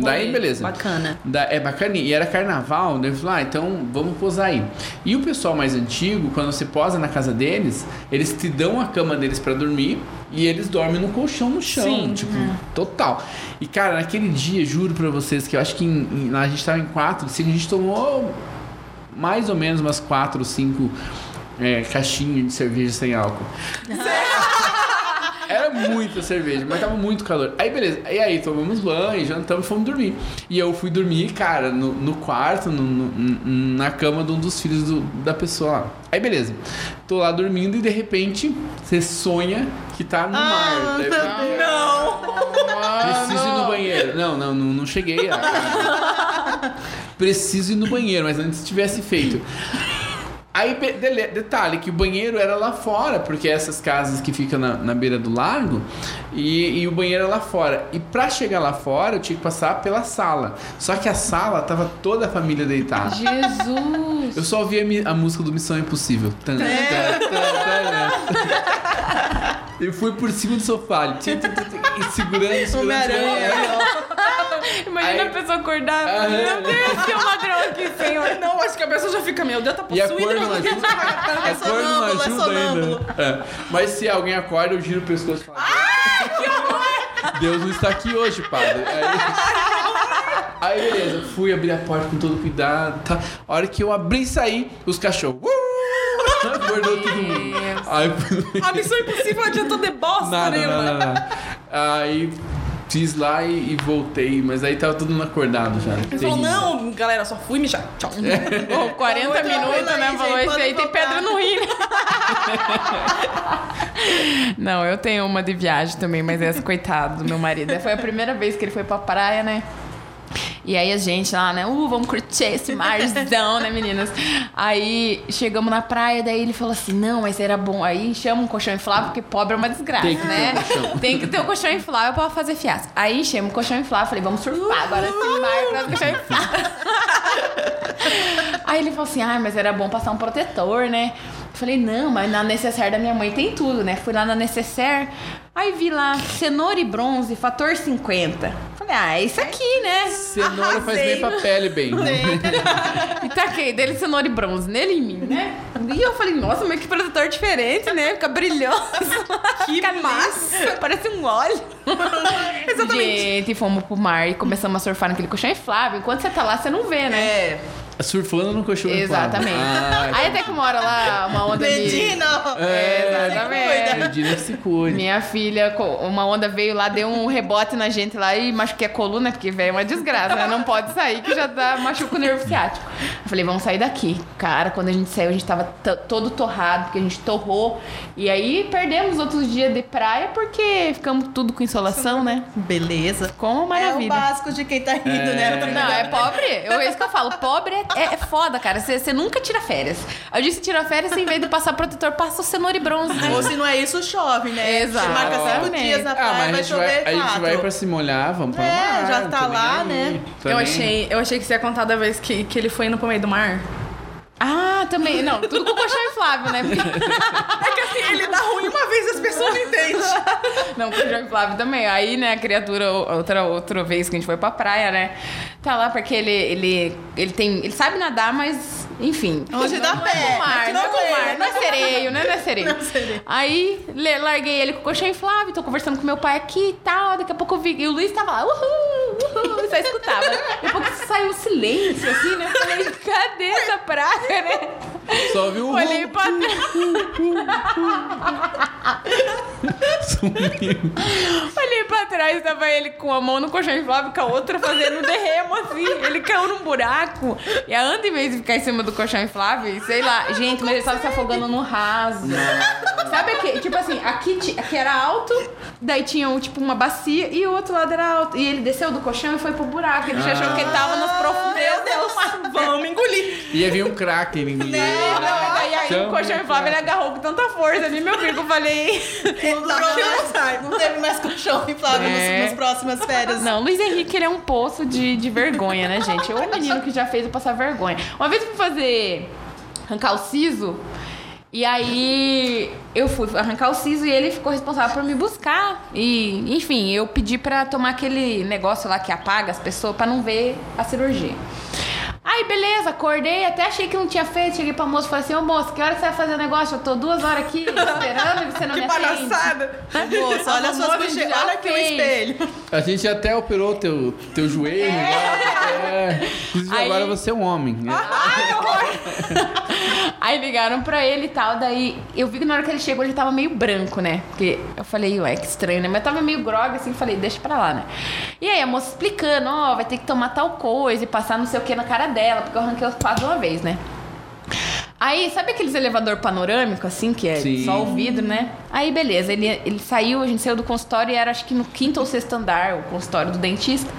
daí, beleza. Bacana. Da, é bacaninha. E era carnaval, daí eu falei, ah, então vamos posar aí. E o pessoal mais antigo, quando você posa na casa deles, eles te dão a cama deles pra dormir e eles dormem no colchão no chão. Sim. tipo, total. E cara, naquele dia, juro pra vocês que eu acho que em- em- a gente tava em quatro, assim, a gente tomou mais ou menos umas quatro ou cinco é, caixinhas de cerveja sem álcool. Era muita cerveja, mas tava muito calor. Aí beleza, e aí tomamos banho, jantamos e fomos dormir. E eu fui dormir, cara, no, no quarto, no- no- na cama de um dos filhos do- da pessoa lá. Aí beleza, tô lá dormindo e de repente você sonha que tá no Ah, mar. Daí falei, Não! Preciso ir no banheiro. Não, não, não, não cheguei. a- [laughs] Preciso ir no banheiro, mas antes tivesse feito. Aí, detalhe, que o banheiro era lá fora, porque essas casas que ficam na, na beira do lago, e, e o banheiro era lá fora. E pra chegar lá fora, eu tinha que passar pela sala. Só que a sala tava toda a família deitada. Jesus! Eu só ouvia a, música do Missão Impossível. Tan, tan, tan, tan. [laughs] Eu fui por cima do sofá, segurando, segurando. Homem-Aranha. Imagina Aí- a pessoa acordar. Ah, Meu Deus, tem um ladrão aqui, senhor. [laughs] Não, acho que a pessoa já fica, meu Deus, tá E a possuída. cor não ajuda. Não sonâmbulo, é ajuda sonâmbulo. ainda. É. Mas se alguém acorda, eu giro o pescoço e falo. Deus não está aqui hoje, padre. Aí, aí, beleza, fui abrir a porta com todo cuidado. Tá. A hora que eu abri e saí, os cachorros. Uh! Acordou todo mundo. Aí, A missão impossível adiantou de bosta nada, nenhuma. nada, nada. Aí fiz lá e, e voltei, mas aí tava todo mundo acordado já. Ele falou, não, galera, só fui mijar. Tchau. Pô, 40 Outra minutos, né? aí, Falou isso aí, tem pedra no rim. [laughs] Não, eu tenho uma de viagem também, mas essa, coitado do meu marido. Foi a primeira vez que ele foi pra praia, né? E aí a gente lá, né? Uh, vamos curtir esse marzão, né, meninas? Aí chegamos na praia, daí ele falou assim: não, mas era bom. Aí chama um colchão inflável, porque pobre é uma desgraça, Tem que ter né? um. Tem que ter um colchão inflável pra fazer fiasco. Aí chama um colchão inflável, falei, vamos surfar agora esse mar pra colchão inflável. [laughs] Aí ele falou assim: ah, mas era bom passar um protetor, né? Falei, não, mas na necessaire da minha mãe tem tudo, né? Fui lá na necessaire, aí vi lá cenoura e bronze, fator 50. Falei, ah, é isso aqui, né? Cenoura faz Arrasei. bem pra pele, bem. [laughs] E taquei dele cenoura e bronze nele e em mim, né? E eu falei, nossa, mas que protetor diferente, né? Fica brilhoso. [laughs] Que Fica massa. Parece um óleo. [laughs] Exatamente. Gente, fomos pro mar e começamos a surfar naquele colchão inflável. Enquanto você tá lá, você não vê, né? É. Surfando no colchão Exatamente. Ah, Aí até que uma hora lá, uma onda de... Medina! É, Exatamente. Medina que se cuide. Minha filha, co- uma onda veio lá, deu um rebote na gente lá e machuquei a coluna, porque velho é uma desgraça, né? Não pode sair, que já dá, machuca o nervo ciático. Eu falei, vamos sair daqui. Cara, quando a gente saiu, a gente tava todo torrado, porque a gente torrou. E aí perdemos outros dias de praia, porque ficamos tudo com insolação, né? Beleza. Como É o maravilha. básico de quem tá rindo, né? Não, é pobre. Eu, é isso que eu falo. Pobre é, é, é foda, cara. Você nunca tira férias. Eu disse tira férias, em vez de passar protetor, passa o cenoura e bronze. Ou se não é isso, chove, né? Exato. Você marca cinco dias na Ah, praia, mas a vai gente vai, chover a gente vai pra se molhar, vamos pra É, mar. já não tá lá, né? Eu achei, eu achei que você ia contar da vez que, que ele foi indo pro meio do mar. Ah, também. Não, tudo com colchão inflável, né? Porque- É que assim, ele dá ruim uma vez e as pessoas não entendem. Não, com colchão inflável também. Aí, né, a criatura, outra, outra vez que a gente foi pra praia, né? Tá lá porque ele, ele, ele tem. Ele sabe nadar, mas, enfim. Onde dá não pé, É mar, não é com é. mar, não é sereio, né? Não é sereio. Não é sereio. Aí larguei ele com o colchão inflável, tô conversando com meu pai aqui e tal. Daqui a pouco eu vi. E o Luiz tava lá, uhul, uhul, só escutava. Daqui a pouco saiu um silêncio, assim, né? Eu falei, cadê essa praia, né? Só viu o Olhei pra trás. [laughs] Olhei pra trás, tava ele com a mão no colchão inflável, com a outra fazendo um derremo assim. Ele caiu num buraco. E a Anda, em vez de ficar em cima do colchão inflável, sei lá, gente, mas ele tava se afogando no raso. Sabe aqui? Tipo assim, aqui, aqui era alto, daí tinha tipo uma bacia e o outro lado era alto. E ele desceu do colchão e foi pro buraco. Ele já achou que ele tava nas profundezas. Meu Deus. Vamos engolir. Ia vir um craque em mim. Não, não, daí aí o colchão inflável ele agarrou com tanta força ali, meu filho, que eu falei. Não, durou mais, não teve mais colchão inflável É. nos, nas próximas férias. Não, Luiz Henrique, ele é um poço de, de vergonha, né, gente? É o menino que já fez eu passar vergonha. Uma vez eu fui fazer arrancar o siso, e aí eu fui arrancar o siso e ele ficou responsável por me buscar. E, enfim, eu pedi pra tomar aquele negócio lá que apaga as pessoas pra não ver a cirurgia. Aí, beleza, acordei, até achei que não tinha feito. Cheguei pra moça e falei assim: Ô moço, que hora você vai fazer o negócio? Eu tô duas horas aqui [laughs] esperando e você não me Que atende. palhaçada. Moça, olha suas bochechas. já Olha aqui o fez. espelho. A gente até operou teu, teu joelho. É. Inclusive, Aí- agora você é um homem. né? [laughs] Aí ligaram pra ele e tal, daí eu vi que na hora que ele chegou ele tava meio branco, né? Porque eu falei, ué, que estranho, né? Mas tava meio grog assim, falei, deixa pra lá, né? E aí a moça explicando, ó, vai ter que tomar tal coisa e passar não sei o que na cara dela, porque eu arranquei os quadros uma vez, né? Aí, sabe aqueles elevador panorâmico, assim, que é Sim. só o vidro, né? Aí, beleza, ele, ele saiu, a gente saiu do consultório e era acho que no quinto ou sexto andar, o consultório do dentista.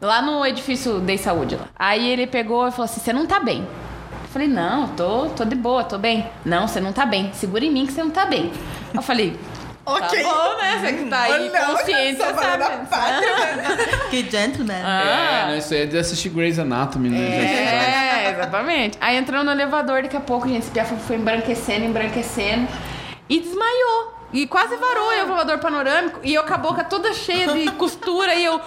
Lá no edifício Dei Saúde lá. Aí ele pegou e falou assim: você não tá bem. Eu falei, não, tô, tô de boa, tô bem. Não, você não tá bem. Segura em mim que você não tá bem. Eu falei, Ok. tá bom, né? Você que tá aí consciente, você sabe. pátria, [laughs] Que gentleman. É, não, isso aí é de assistir Grey's Anatomy, né? Faz. É, exatamente. Aí entrou no elevador, daqui a pouco, gente, esse piafo foi embranquecendo, embranquecendo. E desmaiou. E quase varou o elevador panorâmico. E eu com a boca toda cheia de [laughs] costura. E eu. O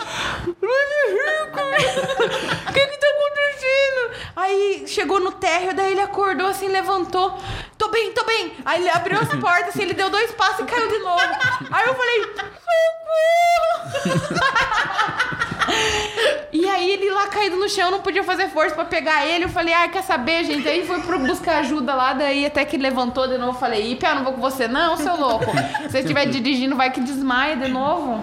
que que tá acontecendo? Aí chegou no térreo, daí ele acordou assim, levantou. Tô bem, tô bem. Aí ele abriu as [laughs] portas, assim, ele deu dois passos e caiu de novo. Aí eu falei. E aí ele lá caído no chão, não podia fazer força pra pegar ele. Eu falei, ah, quer saber, gente? Aí foi pro buscar ajuda lá, daí até que levantou de novo. Eu falei, Ipia, não vou com você, não, seu louco. Se você estiver dirigindo, vai que desmaia de novo.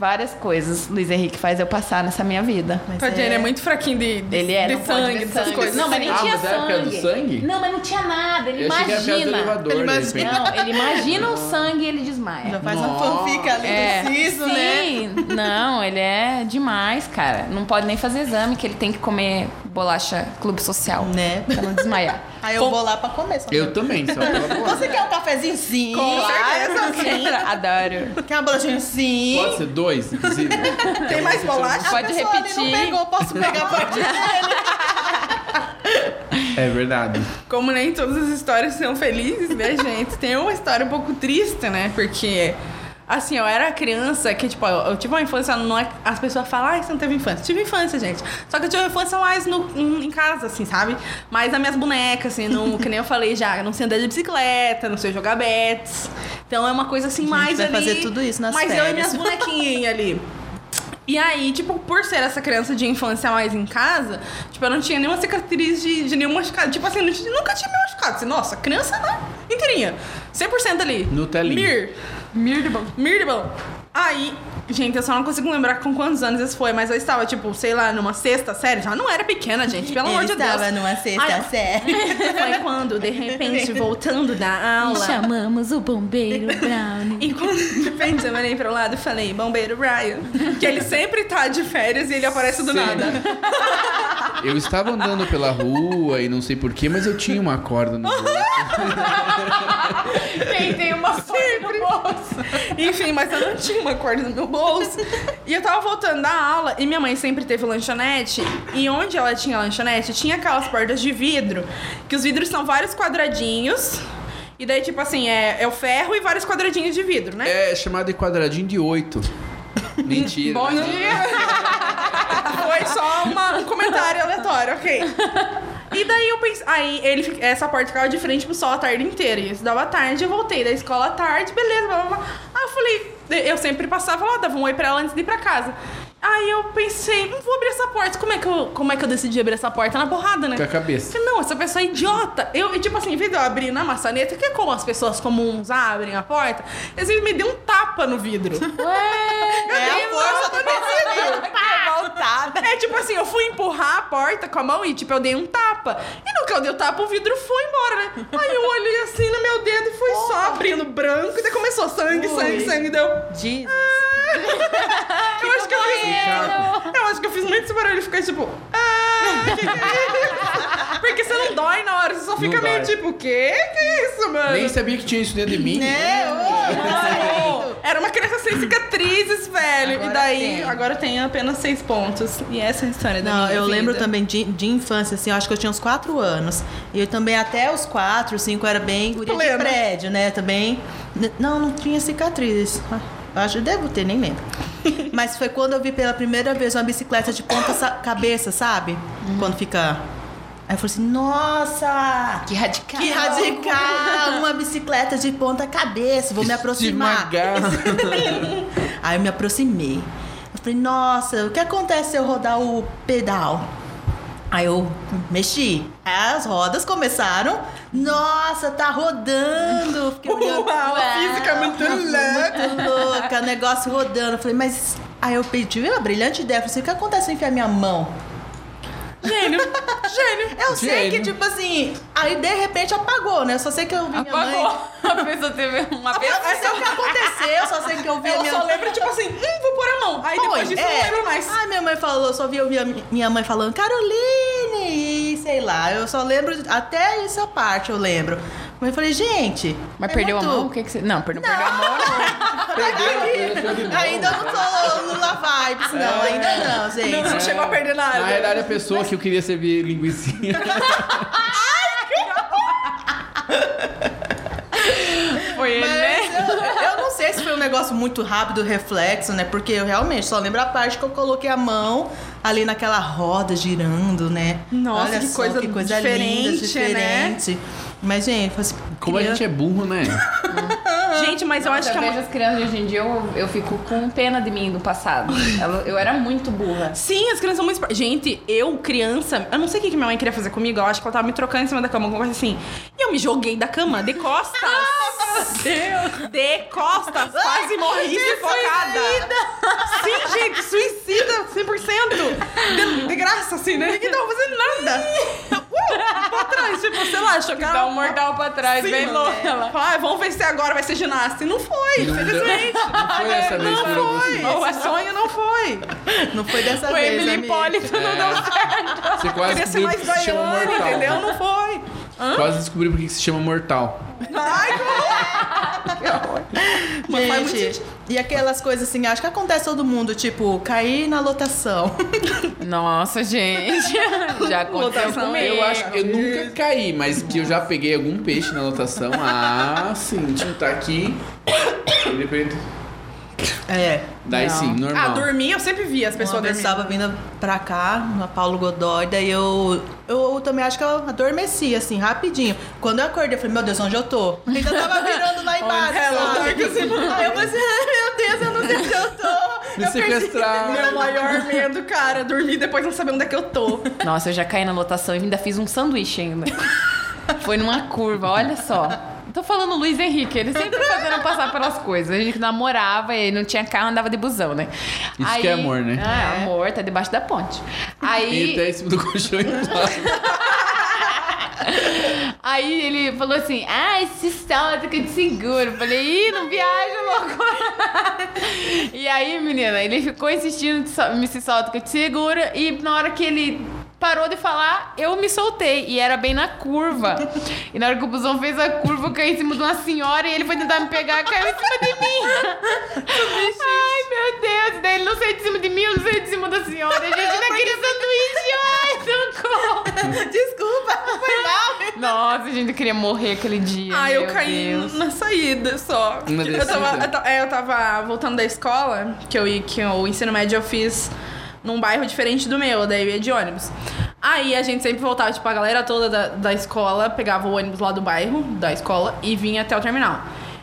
Várias coisas Luiz Henrique faz eu passar nessa minha vida. Mas Tadinho, ele é muito fraquinho de, de, Ele é, de sangue, dessas sangue. coisas. Não, mas nem Ah, tinha mas é é do sangue. sangue? Não, mas não tinha nada. Ele Eu imagina. elevador, Ele imagina. Não, ele imagina o sangue e ele desmaia. Já faz uma Nossa. fanfic ali É, do siso, né? sim, não, ele é demais, cara. Não pode nem fazer exame, que ele tem que comer bolacha clube social. Né? Pra não desmaiar. [laughs] Aí eu vou lá pra comer. Só Eu também, só. [laughs] Você quer um cafezinho? Sim. Com certeza, sim. [laughs] Adoro. Quer uma bolachinha? Sim. Pode ser dois, inclusive. [laughs] Tem mais bolacha? Pode repetir. não pegou, posso pegar a parte dele. É verdade. Como nem todas as histórias são felizes, né, gente? Tem uma história um pouco triste, né? Porque, assim, eu era criança que, tipo, eu, eu tive uma infância, não é, as pessoas falam, ah, você não teve infância. Tive infância, gente. Só que eu tive uma infância mais no, em, em casa, assim, sabe? Mais nas minhas bonecas, assim, no, que nem eu falei já, não sei andar de bicicleta, não sei jogar bets. Então é uma coisa assim, gente mais vai ali. fazer tudo isso nas Mas eu e minhas [laughs] bonequinhas ali. E aí, tipo, por ser essa criança de infância mais em casa, tipo, eu não tinha nenhuma cicatriz de, de nenhum machucado. Tipo assim, eu nunca tinha me machucado. Assim, nossa, criança, né? Inteirinha. 100% ali. Nutelinha. Mir. Mir de bom. Mir de bom. Aí, gente, eu só não consigo lembrar com quantos anos isso foi, mas eu estava, tipo, sei lá, numa sexta série. Já não era pequena, gente, pelo amor Ele de Deus. estava numa sexta Ai, série. [laughs] Foi quando, de repente, voltando da aula. Chamamos o bombeiro [laughs] Brown. E quando de repente eu olhei pro lado e falei, bombeiro Brian. Que ele sempre tá de férias e ele aparece do Sim. nada. [laughs] Eu estava andando pela rua e não sei porquê, mas eu tinha uma corda no bolso. Quem tem uma Sempre. Enfim, mas eu não tinha uma corda no meu bolso. E eu tava voltando da aula e minha mãe sempre teve lanchonete. E onde ela tinha lanchonete, tinha aquelas portas de vidro, que os vidros são vários quadradinhos. E daí, tipo assim, é, é o ferro e vários quadradinhos de vidro, né? É chamado de quadradinho de oito. [laughs] Mentira. Bom dia! Foi só uma- um comentário aleatório, ok. E daí eu pensei. Aí ele, essa porta ficava de frente pro sol a tarde inteira. E isso dava tarde, eu voltei da escola à tarde, beleza, blá blá blá. Aí eu falei, eu sempre passava lá, dava um oi pra ela antes de ir pra casa. Aí eu pensei, não vou abrir essa porta. Como é que eu, como é que eu decidi abrir essa porta? Na porrada, né? Com a cabeça. Falei, Não, essa pessoa é idiota. Eu, e, tipo assim, em vez de eu abrir na maçaneta, que é como as pessoas comuns abrem a porta, eles me deu um tapa no vidro. Ué, [laughs] É a força do pensamento. voltada. É tipo assim, eu fui empurrar a porta com a mão e tipo, eu dei um tapa. E no que eu dei o tapa, o vidro foi embora, né? Aí eu olhei assim no meu dedo e fui só abrindo branco. E daí começou sangue, sangue, sangue. Deu. Jesus. [laughs] Eu acho que eu fiz. Eu acho que eu fiz muito esse barulho. Ficou tipo. Ah, que que é isso? Porque você não dói na hora, você só fica Não meio dói. tipo, o quê? Que é isso, mano? Nem sabia que tinha isso dentro de mim. Né? Ô, Era uma criança sem cicatrizes, velho. Agora e daí, tem. agora tem apenas seis pontos. E essa é a história da Não, minha eu vida. lembro também de, de infância, assim, eu acho que eu tinha uns 4 anos. E eu também até os 4, 5 era bem guria de prédio, né? Também. N- Não, não tinha cicatriz. Ah, eu Acho que devo ter, nem lembro. [laughs] Mas foi quando eu vi pela primeira vez uma bicicleta de ponta cabeça, sabe? Quando fica. Aí eu falei assim, nossa! Que radical. Que radical! Uma bicicleta de ponta cabeça, vou me aproximar. [laughs] Aí eu me aproximei. Eu falei, nossa, o que acontece se eu rodar o pedal? Aí eu mexi. As rodas começaram. Nossa, tá rodando. Fiquei [laughs] olhando. Uau, a física é muito louca. Muito louca, negócio rodando. Eu falei, mas. Aí eu pedi uma brilhante ideia. Falei assim, o que acontece se eu enfiar minha mão? Gênio, gênio. Eu sei Gênio. que, tipo assim, aí de repente apagou, né? Eu só sei que eu vi minha mãe. Apagou. [laughs] A pessoa teve uma Eu não sei o que aconteceu, só sei que eu vi a Ela minha só lembra, tipo assim, hum, vou pôr a mão. Aí depois Foi, disso eu não é. lembro mais. Ai, minha mãe falou, só vi ouvir a mi- minha mãe falando, Caroline, sei lá. Eu só lembro, até essa parte eu lembro. Mas eu falei, gente. Mas é perdeu muito- a mão? O que que você... Não, perdeu, perdeu a mão. [laughs] Perdeu, perdeu. Ainda eu não tô Lula Vibes, não. Ainda não, gente. Não chegou a perder nada. Na realidade, a pessoa que eu queria servir linguicinha. [laughs] Foi ele, né? Mas eu, eu não sei se foi um negócio muito rápido, reflexo, né? Porque eu realmente só lembro a parte que eu coloquei a mão ali naquela roda girando, né? Nossa, Olha que só, coisa que coisa diferente, linda, diferente. Mas, gente, foi assim, Como a gente é burro, né? [laughs] Gente, mas eu acho Nossa, que eu é vejo as crianças de hoje em dia, eu, eu fico com pena de mim do passado. Eu, eu era muito burra. Sim, as crianças são muito... Gente, eu, criança... Eu não sei o que que minha mãe queria fazer comigo. Eu acho que ela tava me trocando em cima da cama, alguma coisa assim. E eu me joguei da cama, de costas. Deus. De costas. Quase morri sufocada. Sim, gente, suicida 100%. De, de graça, assim, né? Ninguém tava fazendo nada. Uh, pra trás, tipo, sei lá, chocar Dá um mortal pra trás, Sim, bem louca. ela. Fala, ah, vamos ver se agora vai ser ginasta. E não foi, Não infelizmente. Não foi dessa vez Não foi. você. O sonho não foi. Não foi dessa O vez, Emily amiga. Hipólito não deu certo. Você quase Queria ser mais baiana, entendeu? Não foi. Quase descobriu porque se chama mortal. Ai, que horror. [laughs] Mas faz muito Gente, e aquelas coisas assim, acho que acontece todo mundo, tipo, cair na lotação. [laughs] Nossa, gente. [laughs] Já aconteceu Lotação, comigo. Eu acho que eu nunca caí, mas que eu já peguei algum peixe na lotação. Ah, sim, tipo, tá aqui. [coughs] De repente. É. Daí Não. sim, normal. Ah, dormir, eu sempre vi as pessoas vez eu dormindo. estava vindo pra cá, na Paulo Godoy, daí eu, eu também acho que eu adormeci, assim, rapidinho. Quando eu acordei, eu falei, meu Deus, onde eu tô? Ainda tava [laughs] virando lá embaixo, sabe? assim. Aí eu falei, ai, meu Deus, eu não sei onde eu tô. Me Eu sequestraram. Meu maior medo, cara, dormir e depois não saber onde é que eu tô. Nossa, eu já caí na lotação e ainda fiz um sanduíche ainda. [laughs] Foi numa curva, olha só. Tô falando Luiz Henrique, ele sempre fazendo passar pelas coisas. A gente namorava e não tinha carro, andava de busão, né? Isso que é amor, né? Ah, amor, tá debaixo da ponte. E Aí, até em cima do colchão e [laughs] aí ele falou assim: Ah, esse salto que eu te seguro. Eu Falei, ih, não viaja, louco. [laughs] e aí, menina, ele ficou insistindo me se solta que eu te seguro. E na hora que ele parou de falar, eu me soltei. E era bem na curva. E na hora que o busão fez a curva, eu caí em cima de uma senhora e ele foi tentar me pegar, caiu em cima de mim. Ai, meu Deus. Daí ele não saiu de cima de mim, eu não saí de cima da senhora. A gente naquele sanduíche. [laughs] Ai, socorro. Desculpa, foi mal. Nossa, a gente queria morrer aquele dia. Ah, eu caí Deus. na saída só. Eu, tava, eu, é, eu tava voltando da escola, que, eu, ia- que o ensino médio eu fiz num bairro diferente do meu, daí eu ia de ônibus. Aí a gente sempre voltava, tipo, a galera toda da, da escola pegava o ônibus lá do bairro, da escola, e vinha até o terminal.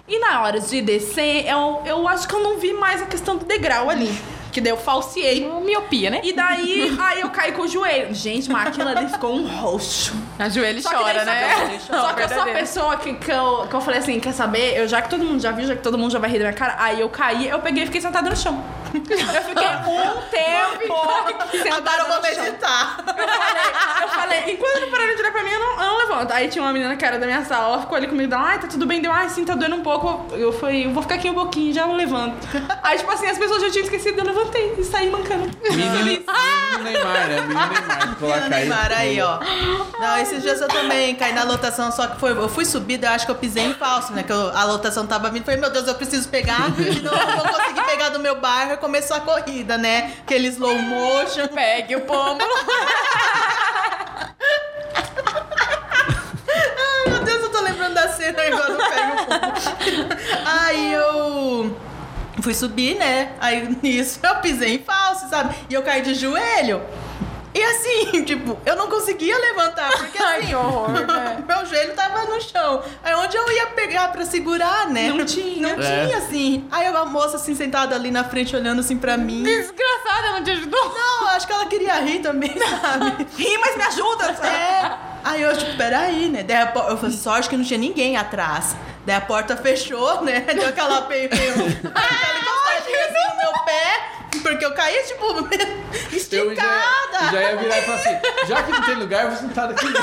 E na hora de descer, eu, eu acho que eu não vi mais a questão do degrau ali. Que daí eu falseei. Miopia, né? E daí, aí eu caí com o joelho. Gente, mas aquilo ali ficou um roxo. A joelho Só que chora, daí, só né? que eu- Só que eu sou a pessoa que, que, eu, que eu falei assim, quer saber? Eu, já que todo mundo já viu, já que todo mundo já vai rir da minha cara, aí eu caí, eu peguei e fiquei sentada no chão. Eu fiquei um tempo sentada Agora eu vou meditar. Eu falei, eu falei, enquanto não pararam de olhar pra mim, eu não, eu não levanto. Aí tinha uma menina que era da minha sala, ela ficou ali comigo, dela, ai, tá tudo bem? Deu, ai, sim, tá doendo um pouco. Eu falei, eu vou ficar aqui um pouquinho, já eu levanto. Aí, tipo assim, as pessoas já tinham esquecido, eu levantei e saí mancando. Menino, Neymar, né? Menino Neymar. Menino. Neymar, aí, ó. Não, esses dias eu também caí na lotação, só que foi, eu fui subida, eu acho que eu pisei em falso, né? Que eu- a lotação tava vindo. Falei, meu Deus, eu preciso pegar, senão eu não vou conseguir pegar do meu bairro. E começou a corrida, né? Aquele slow motion. Pegue o pombo. Ai, meu Deus, eu tô lembrando da cena agora, eu pego o pouco. Aí eu fui subir, né? Aí nisso eu pisei em falso, sabe? E eu caí de joelho. E assim, [laughs] tipo, eu não conseguia levantar, porque Ai, assim, que horror, [laughs] né? meu joelho tava no chão. Aí onde eu ia pegar pra segurar, né? Não tinha. Não É. tinha, assim. Aí a moça assim, sentada ali na frente, olhando assim pra mim. Desgraçada, não te ajudou? Não, acho que ela queria rir também, sabe? [laughs] Ri, mas me ajuda! É. Aí eu, tipo, peraí, né? Daí eu falei, sorte que não tinha ninguém atrás. Daí a porta fechou, né? Deu aquela peio, peio, aquela encostadinha assim no meu pé. Porque eu caí, tipo, [laughs] Eu esticada. já, já ia virar e falar assim: já que não tem lugar, eu vou sentar aqui. [laughs]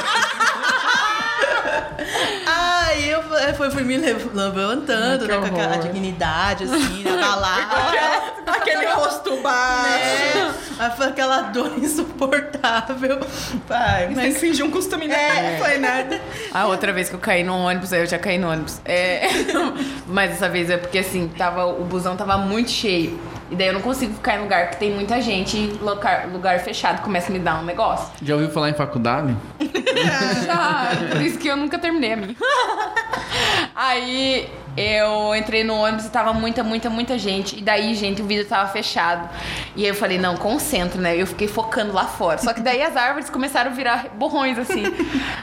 Aí eu, fa- foi, fui me lev- levantando, né? Com aquela dignidade, assim, na balada. [laughs] Aquele rosto baixo. É, aí foi aquela dor insuportável. Pai, Mas tem que fingir um costume, né? É, foi nada. A outra vez que eu caí no ônibus, eu já caí no ônibus. É, mas dessa vez é porque assim, tava, o busão tava muito cheio. E daí eu não consigo ficar em lugar que tem muita gente e lugar, lugar fechado começa a me dar um negócio. Já ouviu falar em faculdade? [laughs] Já, por isso que eu nunca terminei a minha. [laughs] Aí eu entrei no ônibus e tava muita, muita, muita gente. E daí, gente, o vidro tava fechado. E aí eu falei, não, concentra, né? Eu fiquei focando lá fora. Só que daí as árvores começaram a virar borrões, assim.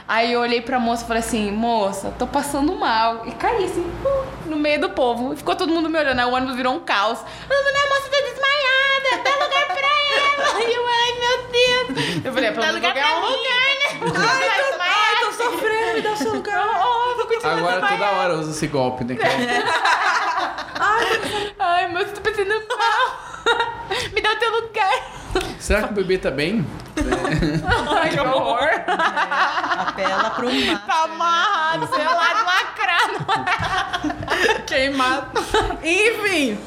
Aí eu olhei pra moça e falei assim, moça, tô passando mal. E caí assim, uh, no meio do povo. E ficou todo mundo me olhando. Aí o ônibus virou um caos. A moça tá desmaiada, dá lugar pra ela. [laughs] E eu, ai, meu Deus. Eu falei, é, pelo menos lugar lugar lugar, né? Ai, tô, ai, Tô sofrendo, me dá o seu lugar. Oh, vou continuar Agora toda hora usa esse golpe, né? Ai, mas eu tô passando mal. Me dá o teu lugar. Será que o bebê tá bem? Ai, que horror. Apela pro mar. Tá amarrado, selado, lacrado. Queimado. Enfim.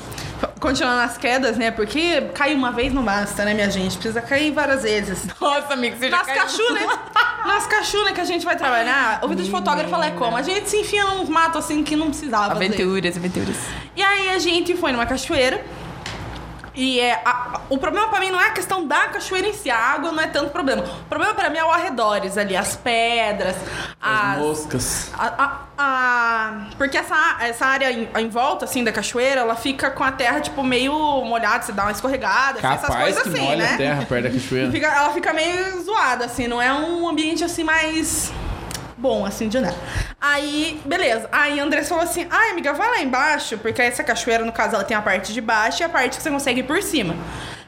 Continuando as quedas, né? Porque cair uma vez não basta, né, minha gente? Precisa cair várias vezes. Nossa, amigo, você já Nas caiu. cachunas, nas cachunas que a gente vai trabalhar, o vídeo de fotógrafo é como? A gente se enfia num mato assim que não precisava. às vezes. Aventuras, aventuras. E aí a gente foi numa cachoeira. E é, a- o problema pra mim não é a questão da cachoeira em si, a água não é tanto problema. O problema pra mim é o arredores ali, as pedras, As as. moscas. a- a- porque essa, essa área em, em volta, assim, da cachoeira, ela fica com a terra, tipo, meio molhada, você dá uma escorregada, assim, essas Capaz coisas que assim, molha né? a terra perto da cachoeira. [laughs] Fica- ela fica meio zoada, assim, não é um ambiente assim mais bom, assim, de andar. Aí, beleza. Aí a Andressa falou assim: ai, amiga, vai lá embaixo, porque essa cachoeira, no caso, ela tem a parte de baixo e a parte que você consegue ir por cima.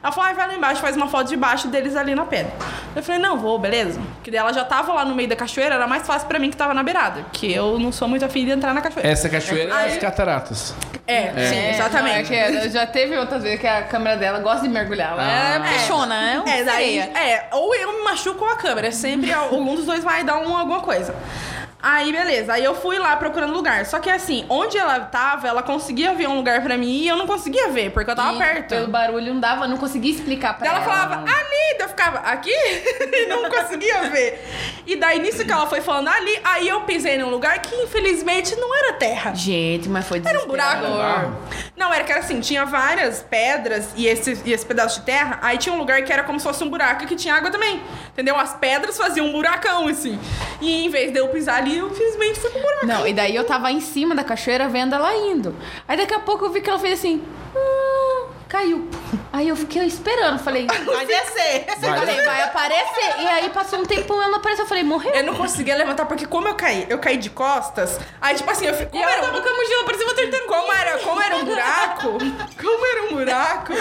Ela falou, ai, vai lá embaixo, faz uma foto de baixo deles ali na pedra. Eu falei, não, vou, beleza. Porque ela já tava lá no meio da cachoeira, era mais fácil pra mim que tava na beirada. Que eu não sou muito afim de entrar na cachoeira. Essa cachoeira é Aí- as cataratas. É, sim, exatamente. não, é que já teve outras vezes que a câmera dela gosta de mergulhar. Ela Ah. é pichona, é um É, daí, é, ou eu me machuco ou a câmera. Sempre [laughs] algum dos dois vai dar um, alguma coisa. Aí, beleza. Aí eu fui lá procurando lugar. Só que assim, onde ela tava, ela conseguia ver um lugar pra mim e eu não conseguia ver, porque eu tava E perto. Pelo barulho não dava, não conseguia explicar pra ela. ela falava, ali, eu ficava aqui e [laughs] não conseguia ver. E daí, nisso que ela foi falando ali, aí eu pisei num lugar que infelizmente não era terra. Gente, mas foi Era um buraco. Não, era que era assim, tinha várias pedras e esse, e esse pedaço de terra, aí tinha um lugar que era como se fosse um buraco que tinha água também. Entendeu? As pedras faziam um buracão, assim. E em vez de eu pisar ali, eu infelizmente fui pro buraco. Não, e daí eu tava em cima da cachoeira vendo ela indo. Aí daqui a pouco eu vi que ela fez assim. "Ah", caiu. Aí eu fiquei esperando. Falei, [laughs] Vai descer. Vai. falei, vai aparecer. E aí passou um tempão ela não apareceu. Eu falei, morreu. Eu não conseguia levantar, porque como eu caí, eu caí de costas, aí tipo assim, eu fico. E Como ela era, tava com a mochila, parecia uma tartaruga. como era, como era um buraco, [laughs] como era um buraco,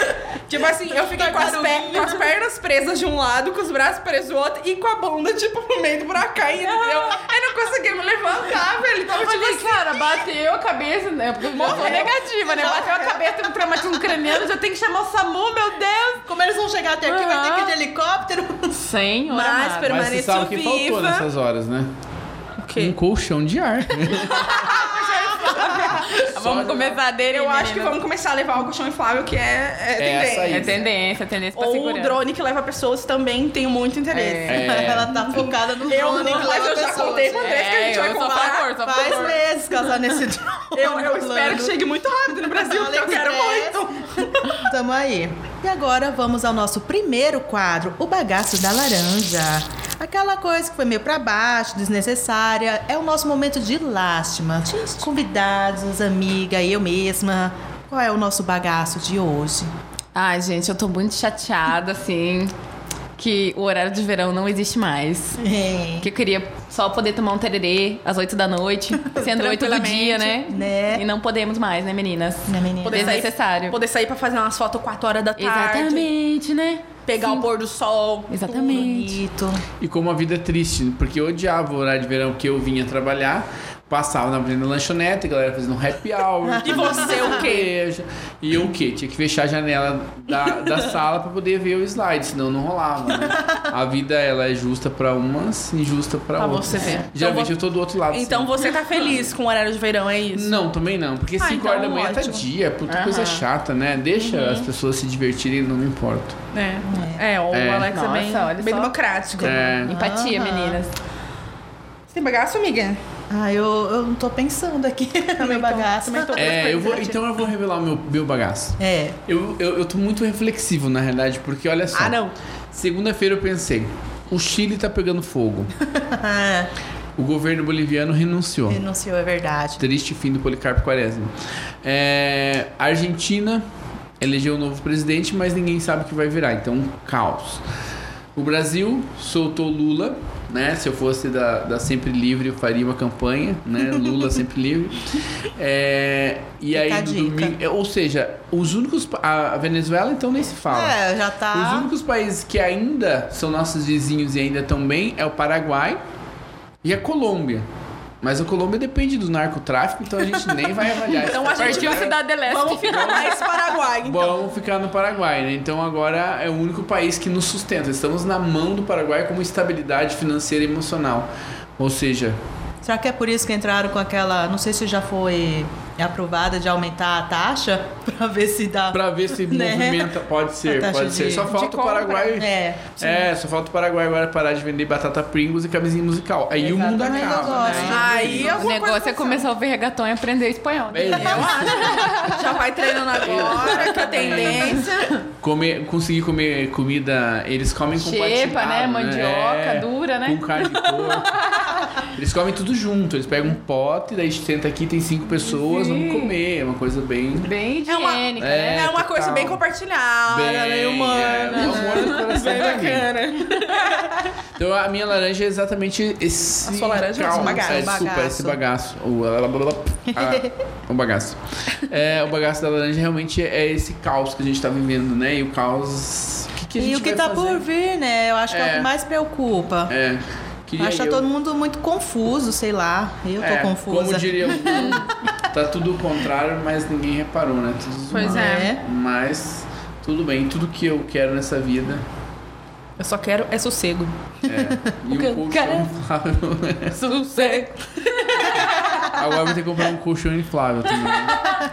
tipo assim, eu fiquei com as, per- com as pernas presas de um lado, com os braços presos do outro e com a bunda, tipo, no meio do buraco caindo, entendeu? Aí não conseguia me levantar, velho. Tava Eu tipo falei, assim. cara, bateu a cabeça, né? Porque eu já sou Morreu. negativa, né? Bateu a cabeça no traumatismo craniano, já tem que chamar o SAMU, meu Deus. Como eles vão chegar até aqui, vai ter que ir de helicóptero. Senhor. Mas, amado. pelo- Mas você sabe o que faltou nessas horas, né? O quê? Um colchão de ar. [laughs] Vamos começar dele, Eu acho que vamos começar a levar o colchão inflável, que é, é, É tendência. aí. É tendência, é tendência pra Ou o segurar. drone que leva pessoas também tenho muito interesse. É. Ela tá focada no Eu drone não, mas leva eu já pessoas. contei pra Andrés que a É, gente vai sou a comprar. favor, Faz favor. meses casar nesse [laughs] drone. Eu, eu espero que chegue muito rápido no Brasil, porque eu quero muito. Tamo aí. E agora vamos ao nosso primeiro quadro, o bagaço da laranja. Aquela coisa que foi meio pra baixo, desnecessária. É o nosso momento de lástima. Convidados, amiga, eu mesma. Qual é o nosso bagaço de hoje? Ai, gente, eu tô muito chateada, assim, que o horário de verão não existe mais. É. Que eu queria só poder tomar um tererê às 8 da noite, [laughs] sendo 8 do dia, né? Né? E não podemos mais, né, meninas? Né, menina? Poder sair- Desnecessário. Poder sair pra fazer umas fotos 4 horas da tarde. Exatamente, né? Pegar o pôr do sol. Exatamente. Bonito. E como a vida é triste, porque eu odiava o horário de verão que eu vinha trabalhar, Passava na avenida lanchonete, a galera fazendo um happy hour. [laughs] E você o quê? E eu o quê? Tinha que fechar a janela da, da [laughs] sala pra poder ver o slide, senão não rolava. né? A vida, ela é justa pra umas, injusta pra, Pra outras. você ver. Geralmente Então eu tô do outro lado. Então sim. você tá feliz com o horário de verão, é isso? Não, também não. Porque Ah, 5 então horas da manhã tá ótimo. dia, puta coisa Aham. chata, né? Deixa as pessoas se divertirem, não me importo. É. É, o É. Alex é Nossa, bem, olha bem só. democrático. É. Empatia, Aham. meninas. Você tem bagaço, amiga? Ah, eu, eu não tô pensando aqui [laughs] no meu bagaço. Tô É, eu vou, então eu vou revelar o meu, meu bagaço. É. Eu, eu, eu tô muito reflexivo, na realidade, porque olha só. Ah, não. Segunda-feira eu pensei, o Chile tá pegando fogo. [laughs] O governo boliviano renunciou. Renunciou, é verdade. Triste fim do Policarpo Quaresma. É, a Argentina elegeu um novo presidente, mas ninguém sabe o que vai virar. Então, caos. O Brasil soltou Lula, né? Se eu fosse da, da Sempre Livre, eu faria uma campanha, né? [laughs] Lula Sempre Livre. É, e Fica aí, domingo, é, ou seja, os únicos. A Venezuela, então, nem se fala. É, já Os tá. únicos países que ainda são nossos vizinhos e ainda estão bem é o Paraguai e a Colômbia. Mas a Colômbia depende do narcotráfico, então a gente nem vai avaliar. Então essa a gente Partiu né? Cidade Leste. Vamos ficar mais Paraguai, então. Vamos ficar no Paraguai, né? Então agora é o único país que nos sustenta. Estamos na mão do Paraguai como estabilidade financeira e emocional. Ou seja, Será que é por isso que entraram com aquela. Não sei se já foi aprovada de aumentar a taxa [laughs] pra ver se dá. pra ver se Né? movimenta, pode ser, pode ser. de- Só de falta o. Paraguai. É. É, só falta o Paraguai agora parar de vender batata Pringles e camisinha musical. Aí o mundo acaba, gosto. né? Aí O negócio é começar a ouvir reggaeton e aprender espanhol. né? É, Eu acho. [laughs] Já vai treinando agora, que é a tendência. Comer, conseguir comer comida, eles comem Xepa, compartilhado, né? Mandioca dura, né? Com carne de porco. [laughs] eles comem tudo junto, eles pegam um pote, daí senta aqui, tem cinco pessoas, vamos comer, é uma coisa bem... Bem É uma- higiênica, É, né? É uma coisa bem compartilhada, bem bem é, humana. o amor do coração Bem bacana. [laughs] Então a minha laranja é exatamente esse A sua laranja é esse caos, bagaço. é, desculpa, Bagaço. esse bagaço. O, ah, [laughs] o bagaço. É, o bagaço da laranja realmente é esse caos que a gente tá vivendo, né? E o caos... O que, que a gente E o que vai tá fazer? por vir, né? Eu acho que é, o É. que mais preocupa. É. Queria Acho que tá eu- todo mundo muito confuso, sei lá. Eu tô É, confusa. Como diria [laughs] tá tudo o contrário, mas ninguém reparou, né? Tudo Pois zoado. é. Mas tudo bem, tudo que eu quero nessa vida Eu só quero é sossego. é. E [laughs] que um eu colchão quero- inflável. Sossego. Agora eu vou ter que comprar um colchão inflável também.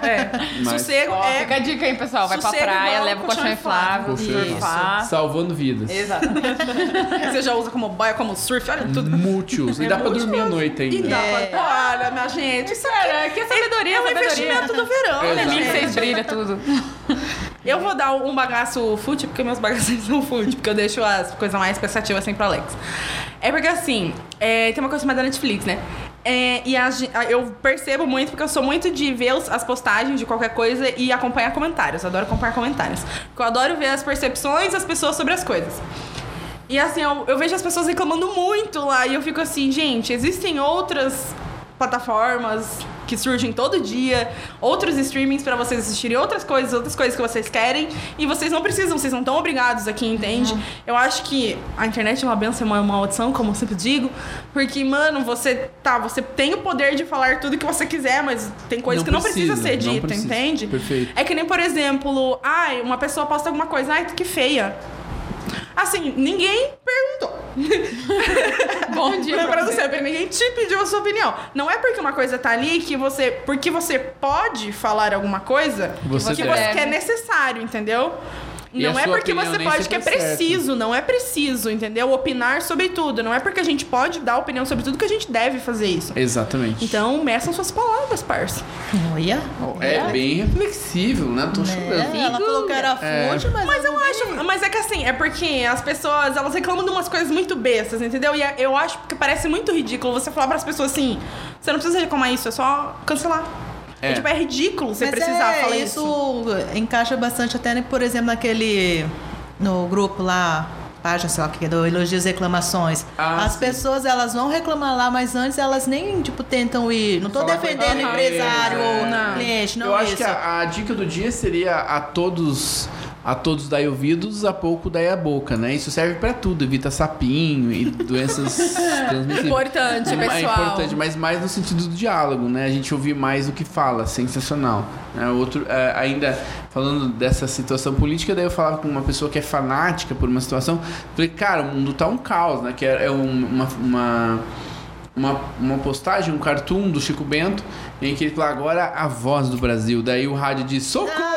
É. Mas- Sossego Ó, é. fica a dica aí, pessoal. Vai pra Sossego praia, igual leva o colchão inflável, inflável. Colchão. Salvando vidas. Exatamente. [laughs] Você já usa como boia, como surf, olha tudo. Múltiplos. E dá pra dormir à noite E ainda. dá É. pra. Olha, minha gente, isso aqui Cara, que sabedoria, é um sabedoria. investimento do verão, né, Exato. Mim que gente? vocês brilham tudo. [laughs] Eu vou dar um bagaço fútil, porque meus bagaços [laughs] são fútil, porque eu deixo as coisas mais pensativas sempre pro Alex. É porque assim, é, tem uma coisa chamada Netflix, né? É, e a eu percebo muito, porque eu sou muito de ver os- as postagens de qualquer coisa e acompanhar comentários. Eu adoro acompanhar comentários. Porque eu adoro ver as percepções das pessoas sobre as coisas. E assim, eu, eu vejo as pessoas reclamando muito lá e eu fico assim, gente, existem outras plataformas que surgem todo dia, outros streamings pra vocês assistirem outras coisas, outras coisas que vocês querem, e vocês não precisam, vocês não estão obrigados aqui, entende? Eu acho que a internet é uma benção, é uma maldição, como eu sempre digo, porque, mano, você tá, você tem o poder de falar tudo que você quiser, mas tem coisa Não que não precisa, ser dita, precisa. entende? Perfeito. É que nem, por exemplo, ai, uma pessoa posta alguma coisa, ai, que feia. Assim, ninguém perguntou. [laughs] Bom dia pra Lembrando você. sempre, ninguém te pediu a sua opinião. Não é porque uma coisa tá ali que você. Porque você pode falar alguma coisa Você que, deve. você, que é necessário, entendeu? E Não é porque você pode, que é é preciso, não é preciso, entendeu? Opinar sobre tudo. Não é porque a gente pode dar opinião sobre tudo que a gente deve fazer isso. Exatamente. Então, meçam suas palavras, parça. Olha. é bem reflexível, né? Tô Né? chorando. Ela falou que era É. mas, Mas eu, eu acho, mas é que assim, é porque as pessoas, elas reclamam de umas coisas muito bestas, entendeu? E é- eu acho que parece muito ridículo você falar pras pessoas assim, você não precisa reclamar isso, é só cancelar. É, É. tipo, é ridículo você mas precisar é, falar isso. isso. encaixa bastante até, por exemplo, naquele. No grupo lá. Página, sei lá, que é do Elogios e Reclamações. Ah, As sim. pessoas, elas vão reclamar lá, mas antes elas nem, tipo, tentam ir. Não tô Falar com a defendendo empresário ou não. cliente, não Eu acho isso. que a, a dica do dia seria a todos a todos dai ouvidos, a pouco dai a boca, né? Isso serve pra tudo, evita sapinho e doenças [laughs] transmissíveis. Importante, É pessoal. importante, mas mais no sentido do diálogo, né? A gente ouvir mais do que fala, sensacional. né? Outro, é, ainda falando dessa situação política, daí eu falava com uma pessoa que é fanática por uma situação, falei, cara, o mundo tá um caos, né? Que é, é um- uma, uma, uma, uma postagem, um cartoon do Chico Bento, em que ele fala, agora a voz do Brasil. Daí o rádio diz, socorro!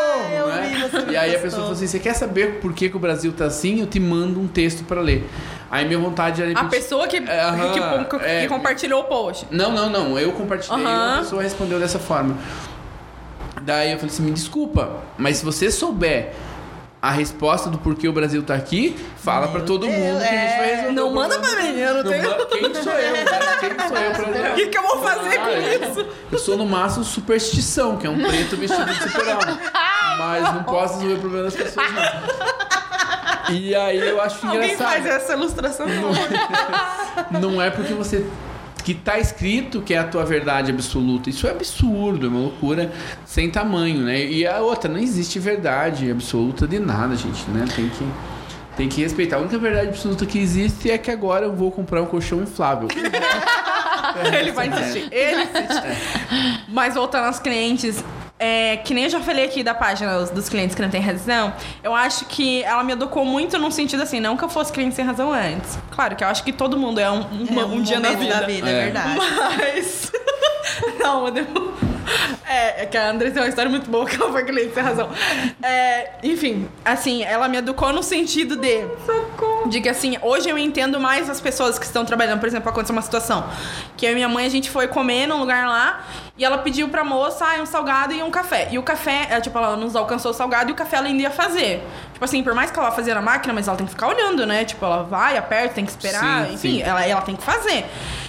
E aí a pessoa falou assim, você quer saber por que, que o Brasil tá assim? Eu te mando um texto pra ler. Aí minha vontade era A pessoa que, É, aham, que, que é. compartilhou o post. não, não, não. Eu compartilhei e uma pessoa respondeu dessa forma. Daí eu falei assim, me desculpa, mas se você souber a resposta do porquê o Brasil tá aqui, fala pra todo Deus, mundo que a gente vai é. resolver. Não manda pra mim, eu não tenho- Quem sou eu, né? Quem sou eu pra [laughs] O que, que eu vou fazer Ah, com eu- isso? Eu sou no máximo superstição, que é um preto vestido de super-homem. [laughs] Mas não posso resolver o problema das pessoas, não. E aí eu acho Alguém engraçado. faz essa ilustração? Não é porque você que tá escrito que é a tua verdade absoluta. Isso é absurdo, é uma loucura sem tamanho, né? E a outra, não existe verdade absoluta de nada, gente, né? Tem que tem que respeitar. A única verdade absoluta que existe é que agora eu vou comprar um colchão inflável. [laughs] Ele vai insistir. Ele insiste. Mas voltando aos clientes, é, que nem eu já falei aqui da página dos, clientes que não tem razão, eu acho que ela me educou muito num sentido assim, não que eu fosse cliente sem razão antes. Claro que eu acho que todo mundo é um, uma- É um, dia na vida. da vida, é, É. verdade. Mas. [laughs] não, É, é que a Andressa tem uma história muito boa que ela foi cliente sem razão. É, enfim, assim, ela me educou no sentido de. De que assim, hoje eu entendo mais as pessoas que estão trabalhando. Por exemplo, aconteceu uma situação que eu e minha mãe a gente foi comer num lugar lá e ela pediu pra moça ah, um salgado e um café. E o café, é, tipo, ela nos alcançou o salgado e o café ela ainda ia fazer. Tipo assim, por mais que ela vá fazer na máquina, mas ela tem que ficar olhando, né? Tipo, ela vai, aperta, tem que esperar, Sim, enfim, sim. ela, ela tem que fazer.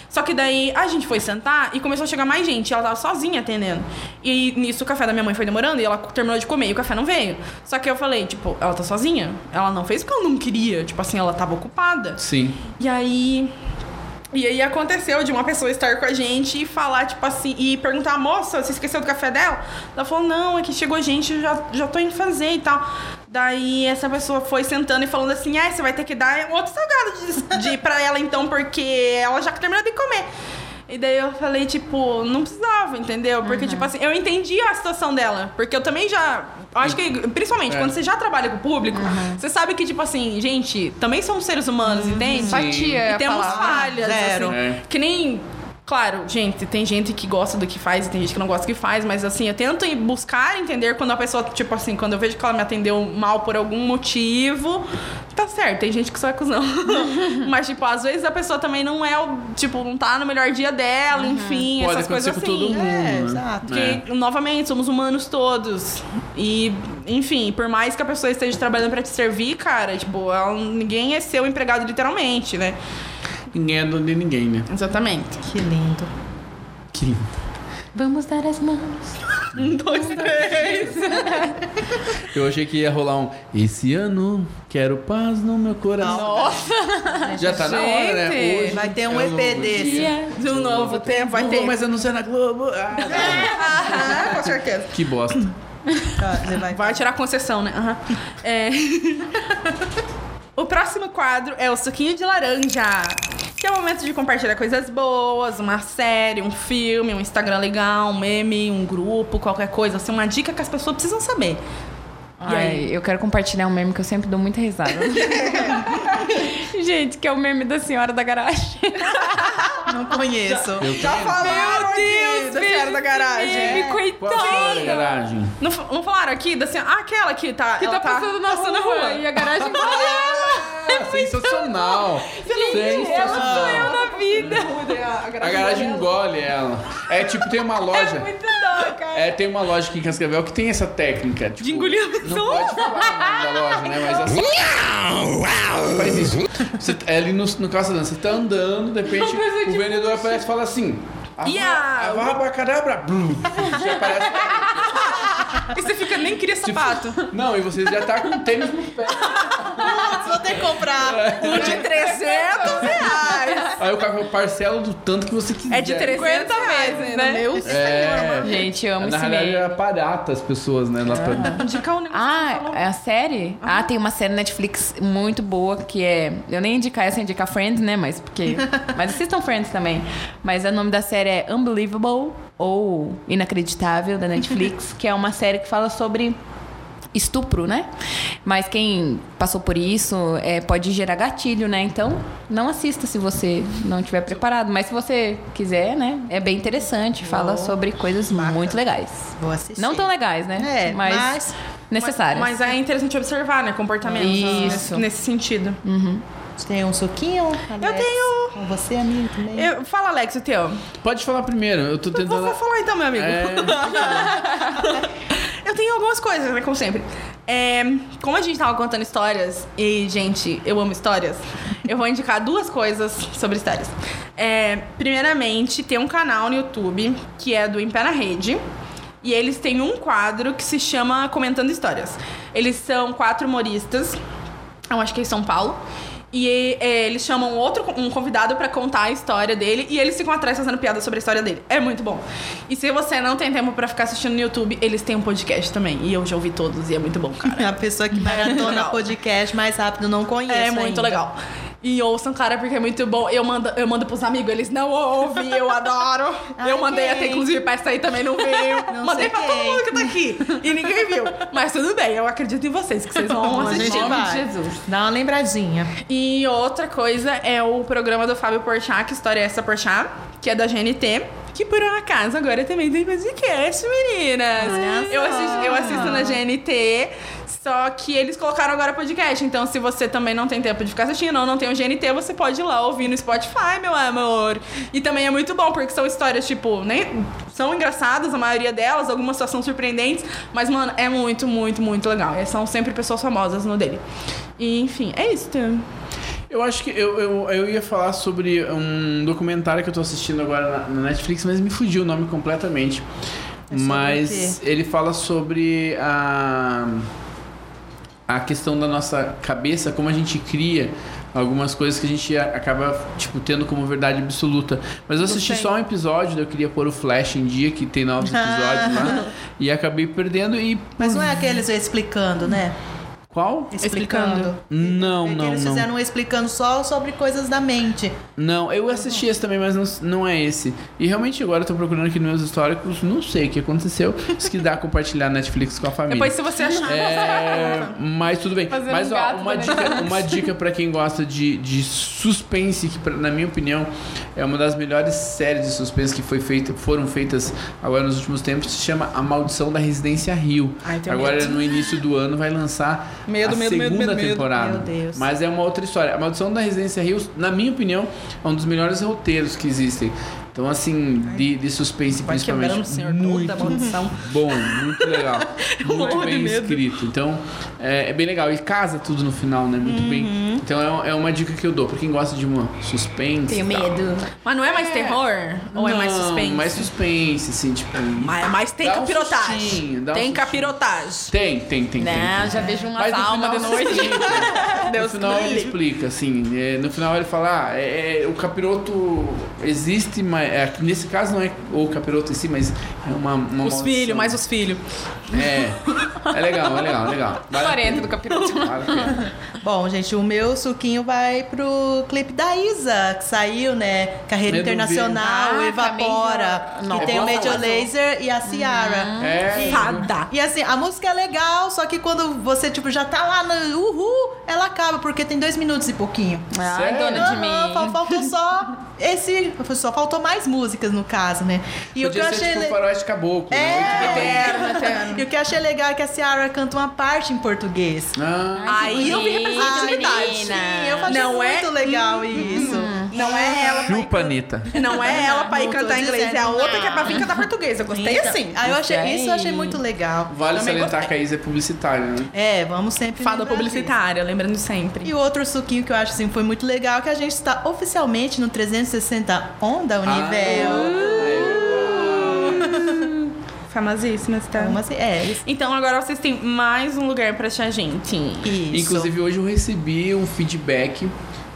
Só que daí a gente foi sentar e começou a chegar mais gente. E ela tava sozinha atendendo. E nisso o café da minha mãe foi demorando e ela terminou de comer e o café não veio. Só que eu falei, tipo, ela tá sozinha? Ela não fez porque ela não queria. Tipo assim, ela tava ocupada. Sim. E aí. E aí aconteceu de uma pessoa estar com a gente e falar, tipo assim, e perguntar, moça, você esqueceu do café dela? Ela falou, não, é que chegou gente, eu já, já tô indo fazer e tal. Daí essa pessoa foi sentando e falando assim, ah, você vai ter que dar outro salgado de, de, pra ela então, porque ela já terminou de comer. E daí eu falei, tipo, não precisava, entendeu? Porque, tipo assim, eu entendi a situação dela. Porque eu também já. Acho que, principalmente, É. quando você já trabalha com o público, você sabe que, tipo assim, gente, também somos seres humanos, entende? Empatia E temos palavra. falhas, Zero. assim. É. Que nem. Claro, gente, tem gente que gosta do que faz e tem gente que não gosta do que faz, mas assim, eu tento buscar entender quando a pessoa, tipo assim, quando eu vejo que ela me atendeu mal por algum motivo, tá certo, tem gente que só é cuzão. [laughs] mas, tipo, às vezes a pessoa também não é o, tipo, não tá no melhor dia dela, enfim, Pode essas coisas assim. com todo mundo. É, né? exato. Porque, novamente, somos humanos todos. E, enfim, por mais que a pessoa esteja trabalhando pra te servir, cara, tipo, ela- ninguém é seu empregado literalmente, né? Ninguém é dono de ninguém, né? Exatamente. Que lindo. Que lindo. Vamos dar as mãos. [laughs] Um, dois, três. Eu achei que ia rolar um. Esse ano quero paz no meu coração. Nossa! Já tá na hora, né? Gente, Hoje vai ter um é EP novo desse. dia. De um novo tempo, vai Não ter. vou mais anunciar na Globo. Ah, [laughs] Aham, com certeza. que bosta. Tá, vai... Vai tirar concessão, né? Aham. É. [laughs] o próximo quadro é o suquinho de laranja. Que é o momento de compartilhar coisas boas, uma série, um filme, um Instagram legal, um meme, um grupo, qualquer coisa. Assim, uma dica que as pessoas precisam saber. Ai, eu quero compartilhar um meme que eu sempre dou muita risada. [laughs] Gente, que é o meme da senhora da garagem. [laughs] Não conheço. Eu Já também. falaram aqui da senhora da garagem. Meme, Qual a senhora da coitada. garagem? Não, não falaram aqui da senhora... Ah, aquela que tá... Que ela tá passando na passando rua, e a garagem engole ela. Ah, sensacional. Gente, ela sou eu na vida. A garagem engole ela. É tipo, tem uma loja. Muito dó, cara. É, tem uma loja aqui em Cascavel que tem essa técnica. Tipo, De engolir a Não pode falar o nome da loja, né? Mas é. Faz isso. Você, é ali no, no calçadão, você tá andando, de repente coisa o de- vendedor aparece e fala assim. Blum. Já aparece. E você fica, nem queria Tipo, sapato. Não, e você já tá com tênis no pé. [laughs] Vou ter que comprar O de 300 reais. Aí o cara falou, parcela do tanto que você quiser. É de 300 reais, né? Meu É. Gente, eu amo Na esse realidade é meio. era barata as pessoas, né? Lá pra... Indicar um negócio. Ah, é a série? Ah, tem uma série Netflix muito boa que é. Eu nem indicar essa, indicar Friends, né? Mas porque. [laughs] Mas assistam Friends também. Mas o nome da série é Unbelievable ou Inacreditável da Netflix, [laughs] que é uma série que fala sobre estupro, né? Mas quem passou por isso é, pode gerar gatilho, né? Então, não assista se você não estiver preparado. Mas se você quiser, né? É bem interessante. Fala sobre coisas muito legais. Vou assistir. Não tão legais, né? É, mas, mas- necessárias. Mas é interessante observar, né? Comportamentos. Isso. Nesse, nesse sentido. Tem um suquinho? Alex? tenho. Com você, amigo, também? Eu, fala, Alex, o teu. Pode falar primeiro, eu tô Vou, tentando... vou falar então, meu amigo. É, [laughs] Eu tenho algumas coisas, né? Como sempre. É, como a gente tava contando histórias, e, gente, eu amo histórias, eu vou indicar duas coisas sobre histórias. É, primeiramente, tem um canal no YouTube que é do Em Pé na Rede. E eles têm um quadro que se chama Comentando Histórias. Eles são quatro humoristas, eu acho que é em São Paulo. E é, eles chamam outro um convidado pra contar a história dele e eles ficam atrás fazendo piada sobre a história dele. É muito bom. E se você não tem tempo pra ficar assistindo no YouTube, eles têm um podcast também. E eu já ouvi todos e é muito bom, cara. [laughs] A pessoa que maratona podcast mais rápido não conhece É muito ainda. legal. E ouçam, cara, porque é muito bom. Eu mando, eu mando pros amigos, eles não ouvem, eu adoro. [laughs] Ai, eu mandei quem? até, inclusive, pra essa aí também não veio. Não mandei pra todo quem. mundo que tá aqui. E ninguém viu. Mas tudo bem, eu acredito em vocês, que vocês vão A assistir. gente nome de. Jesus. Dá uma lembradinha. E outra coisa é o programa do Fábio Porchat, que história é essa Porchat, que é da GNT. Que por um acaso agora também tem podcast, meninas. Olha Eu assisto, eu assisto na GNT, só que eles colocaram agora podcast. Então, se você também não tem tempo de ficar assistindo ou não tem o GNT, você pode ir lá ouvir no Spotify, meu amor. E também é muito bom, porque são histórias, tipo, nem são engraçadas, a maioria delas, algumas só são surpreendentes, mas, mano, é muito, muito, muito legal. E são sempre pessoas famosas no dele. E, enfim, é isso. Eu acho que eu, eu, eu ia falar sobre um documentário que eu tô assistindo agora na, na Netflix, mas me fugiu o nome completamente. É mas ele fala sobre a, a questão da nossa cabeça, como a gente cria algumas coisas que a gente acaba tipo tendo como verdade absoluta. Mas eu assisti só um episódio, eu queria pôr o Flash em dia, que tem novos episódios lá, e acabei perdendo e Mas não é aqueles explicando, né? Qual? Explicando. Não, É que não, eles não. fizeram um explicando só sobre coisas da mente. Não, eu assisti esse também, mas não, não é esse. E realmente agora eu tô procurando aqui nos meus históricos, não sei o que aconteceu. Se que dá compartilhar Netflix com a família. Depois, se você achar. É, mas tudo bem. Fazendo Mas um ó, uma dica, uma dica para quem gosta de, de suspense, que pra- na minha opinião é uma das melhores séries de suspense que foi feita, foram feitas agora nos últimos tempos, se chama A Maldição da Residência Rio. Ai, agora medo. no início do ano vai lançar Medo, a medo, medo, segunda medo, medo. temporada. Meu Deus. Mas é uma outra história. A Maldição da Residência Rio, na minha opinião, é um dos melhores roteiros que existem. Então, assim, de, de suspense Vai principalmente. senhor muito toda a maldição. bom, muito legal. [laughs] muito bem escrito. Então, é, é bem legal. E casa tudo no final, né? Muito Uhum. bem. Então, é, é uma dica que eu dou pra quem gosta de uma suspense. Tenho tal. medo. Mas não é mais terror? Ou é mais Não, suspense? Mais suspense, assim, tipo. Mas, mas tem um capirotagem. sustinho, um tem capirotagem. Tem, tem, tem. Não, tem. já vejo umas no almas de noite. Deus no final ele explica, assim. é, no final ele fala, ah, é, é, o capiroto existe, mas é, nesse caso não é o capiroto em si, mas é uma, uma Os filhos, mais os filhos. É, é legal, é legal, é legal. Vale a 40 pena. do capiroto. Vale. Bom, gente, o meu suquinho vai pro clipe da Isa, que saiu, né? Carreira Internacional. Ah, Evapora. também Que tem o. Major Laser e a Ciara. É. Fada. E assim, a música é legal, só que quando você, tipo, já tá lá no uhul, ela acaba, porque tem dois minutos e pouquinho. Ai, Sério? dona de mim. fal- faltou só esse. Só faltou mais músicas, no caso, né? E o que Podia eu ser achei. tipo le- faroeste caboclo, É. né? Eterno, eterno. E o que eu achei legal é que a Ciara canta uma parte em português. Ah, Aí eu vi representatividade. menina. Sim, eu achei Não é? muito legal isso. [laughs] Não é ela pra ir, chupa, Anitta. não é ela pra ir cantar inglês, é a outra que é pra vir nada. cantar português. Eu gostei Então, assim. Aí eu achei, Gostei. isso eu achei muito legal. Vale Também salientar gostei. que a Isa é publicitária, né? É, vamos sempre. Fada publicitária, lembrando disso. sempre. E o outro suquinho que eu acho assim foi muito legal que a gente está oficialmente no 360 Onda Univel. Ah, é verdade. Famosíssimas, tá? Algumas, é, Então agora vocês têm mais um lugar pra achar gente. isso. Inclusive, hoje eu recebi um feedback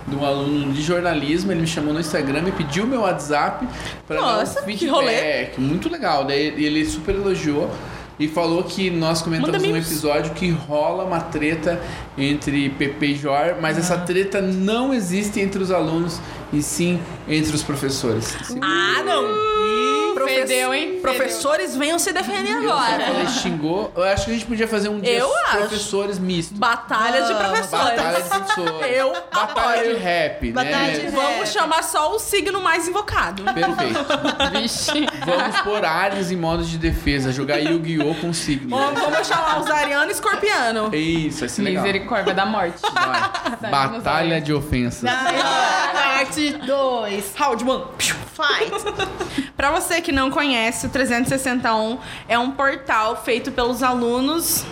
de um aluno de jornalismo. Ele me chamou no Instagram e pediu meu WhatsApp para dar Nossa, um que feedback. rolê. Muito legal. Daí ele super elogiou. E falou que nós comentamos num mimos. episódio que rola uma treta entre Pepe e Jor, mas essa Ah. treta não existe entre os alunos e sim entre os professores. Ah, não! Profes- Fedeu, hein? Professores venham se defender agora. falei, xingou. Eu acho que a gente podia fazer um dia Eu acho. professores mistos. Batalha de Vamos. professores. Batalha de professores. Eu Batalha de rap, Batalha né? de rap. Vamos chamar só o signo mais invocado. Perfeito. [laughs] Vixe. Vamos pôr áreas em modos de defesa, jogar Yu-Gi-Oh! com signo. Vamos vamos chamar os ariano e escorpiano. Isso, legal. Misericórdia da morte. Vai. [laughs] Batalha de ofensas. Parte 2. Round one. Fight. [laughs] Pra você que não conhece, o 361 é um portal feito pelos alunos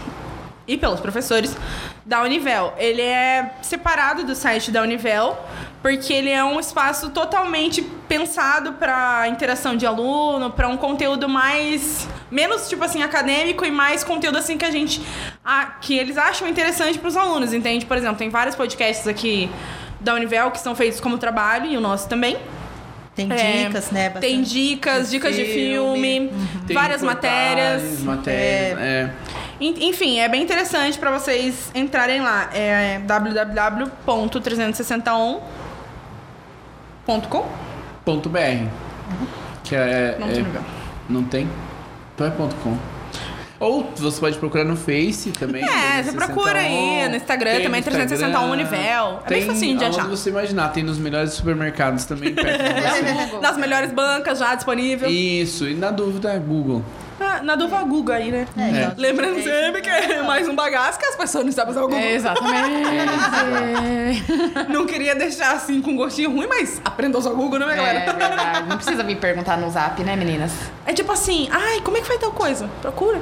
e pelos professores da Univel. Ele é separado do site da Univel porque ele é um espaço totalmente pensado para interação de aluno, para um conteúdo mais menos tipo assim acadêmico e mais conteúdo assim que a gente que eles acham interessante para os alunos, entende? Por exemplo, tem vários podcasts aqui da Univel que são feitos como trabalho e o nosso também. Tem É, dicas, né? Tem bastante. dicas, de dicas de filme, filme. Tem várias matérias. matérias, é. En- Enfim, é bem interessante pra vocês entrarem lá. É www.361.com. Ponto .br. Que é, Não é- tem. Não tem? Então é ponto .com. Ou você pode procurar no Face também. É, você procura aí, no Instagram Tem também, 361 Univel. É bem facinho de achar. você imaginar, tem nos melhores supermercados também perto de [laughs] você. Nas melhores bancas já disponível. Isso, e na dúvida, Google. Ah, na dúvida, Google aí, né? É, então, Lembrando tem- sempre que é mais um bagaço que as pessoas não sabem usar o Google. É, exatamente. [laughs] Não queria deixar assim com gostinho ruim, mas aprenda a usar o Google, né, galera? É verdade. Não precisa vir perguntar no zap, né, meninas? É tipo assim, ai, como é que faz tal coisa? Procura.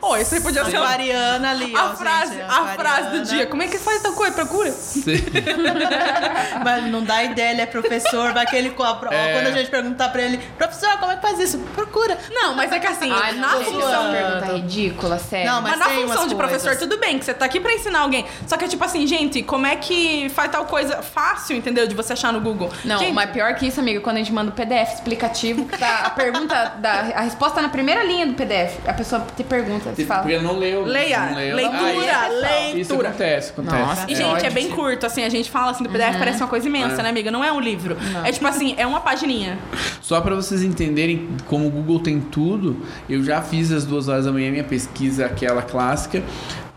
Ó, isso aí podia ser a, Aquariana ali, ó, a gente, frase, a frase do dia. Como é que faz tal coisa? Procura. [laughs] Mas não dá ideia, ele é professor, vai que ele. Ó, É. Quando a gente perguntar pra ele, professor, como é que faz isso? Procura. Não, mas é que assim, Ai, na não, gente, função. pergunta é ridícula, sério. Não, Mas, Mas na função umas de professor, coisas. tudo bem, que você tá aqui pra ensinar alguém. Só que é tipo assim, gente, como é que faz tal coisa fácil, entendeu? De você achar no Google. Não, gente, mas pior que isso, amiga, quando a gente manda o PDF explicativo, tá a pergunta, da, a resposta tá na primeira linha do PDF. A pessoa te pergunta, você fala. Porque não leu. Leia, não leu. leitura, Ah, isso- leitura. Isso acontece, acontece. Nossa, E, É. gente, é ódio. bem curto, assim, a gente fala assim do PDF, parece uma coisa imensa, É. né, amiga? Não é um livro. É tipo assim, é uma pagininha. Só pra vocês entenderem como o Google tem tudo, eu já fiz às duas horas da manhã minha pesquisa, aquela clássica,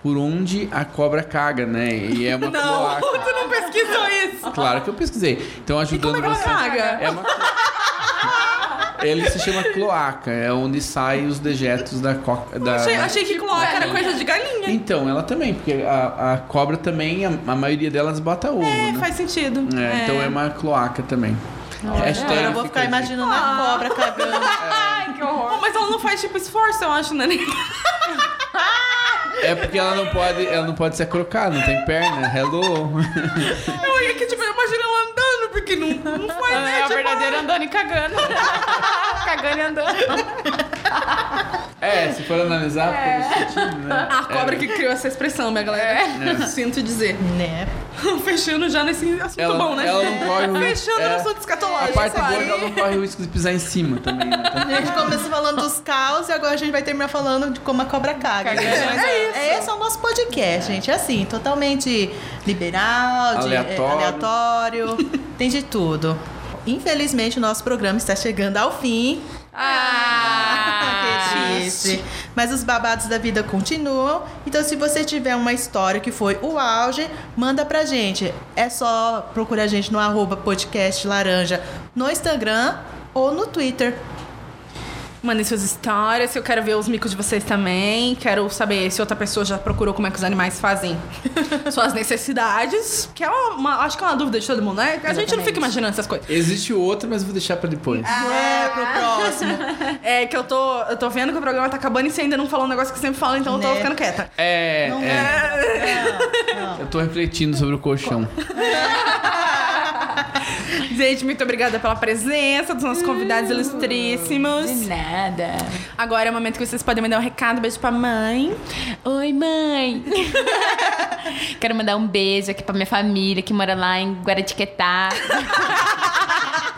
por onde a cobra caga, né? E é uma [laughs] Não, cloaca. [laughs] tu não pesquisou isso. Claro que eu pesquisei. Então ajudando como é que ela você. caga? É uma Ele se chama cloaca, é onde saem os dejetos da coca. Da... Achei, achei que cloaca era coisa de galinha. Então, ela também, porque a, a cobra também, a, a maioria delas bota ovo, É, né? faz sentido. É, Então é uma cloaca também. Hashtag Agora eu vou fica ficar imaginando a cobra cagando. [laughs] Ai, que horror. Oh, mas ela não faz tipo esforço, eu acho, né? É porque ela não pode, ela não pode se acrocar, não tem perna. Hello. Eu ia que, tipo, eu imagino ela andando, porque não, não faz, né? É a tipo, verdadeira andando e cagando. [laughs] cagando e andando. É, se for analisar esse sentido, né? A cobra que criou essa expressão, minha galera. É. [laughs] Sinto dizer. né? [laughs] Fechando já nesse assunto Ela, bom, né? ela não corre o risco. Fechando é, no assunto A escatológico. parte boa é que ela não corre o risco de pisar em cima também, né? Então, A gente começou falando dos caos e agora a gente vai terminar falando de como a cobra caga. Caga. né? Mas É isso. é, esse é o nosso podcast, gente. É assim, totalmente liberal, de, Aleatório. é, aleatório [laughs] tem de tudo. Infelizmente, o nosso programa está chegando ao fim. Ah, que triste. Mas os babados da vida continuam. Então, se você tiver uma história que foi o auge, manda pra gente. É só procurar a gente no arroba podcast laranja no Instagram ou no Twitter. Mandem suas histórias, eu quero ver os micos de vocês também. Quero saber se outra pessoa já procurou como é que os animais fazem [laughs] suas necessidades. Que é uma, uma- acho que é uma dúvida de todo mundo, né? A gente não fica imaginando essas coisas. existe outra, mas eu vou deixar pra depois. É, pro próximo. [laughs] É que eu tô, eu tô vendo que o programa tá acabando e você ainda não falou um negócio que sempre fala, então eu tô Né? ficando quieta. É, Não é. Não, não. [laughs] Eu tô refletindo sobre o colchão. [laughs] Gente, muito obrigada pela presença dos nossos convidados ilustríssimos. De nada. Agora é o momento que vocês podem mandar um recado, beijo pra mãe. Oi, mãe. [laughs] Quero mandar um beijo aqui pra minha família que mora lá em Guaratiquetá. [laughs]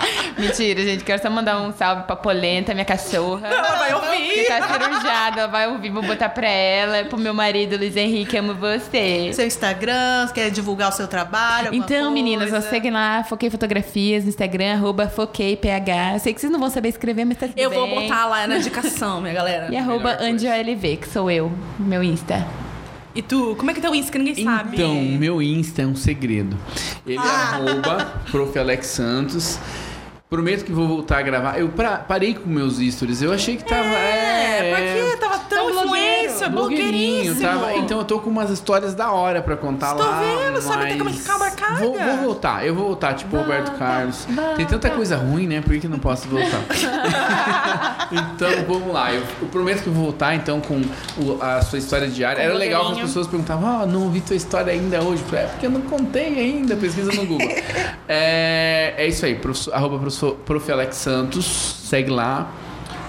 [laughs] Mentira, gente. Quero só mandar um salve pra Polenta, minha cachorra. Ela vai Que ouvir. tá cirurgiada, ela vai ouvir, vou botar pra ela, pro meu marido Luiz Henrique, amo você. Seu Instagram, quer divulgar o seu trabalho? Então, meninas, ó, seguem lá, Foquei Fotografias no Instagram, arroba FoqueiPH. Eu sei que vocês não vão saber escrever, mas tá tudo Eu vou bem. botar lá na indicação, minha galera. E arroba. AngelLV, que sou eu, meu Insta. E tu, como é que tá o Insta que ninguém sabe? Então, o meu Insta é um segredo. Ele é arroba prof. Alex Santos. Prometo que vou voltar a gravar. Eu pra- parei com meus stories. Eu achei que tava. É, É, porque tava tão influência, blogueirinho. Tava, então eu tô com umas histórias da hora pra contar Estou lá. vendo, sabe até mas como é que. Vou, vou voltar, eu vou voltar, tipo o Roberto Carlos. Tem tanta coisa ruim, né? Por que, que eu não posso voltar? [laughs] então, vamos lá. Eu, eu prometo que eu vou voltar, então, com o- a sua história diária. Com Era legal que as pessoas perguntavam, ó, não ouvi tua história ainda hoje. É porque eu não contei ainda, pesquisa no Google. [laughs] é, é isso aí, prof, arroba prof, prof. Alex Santos, segue lá.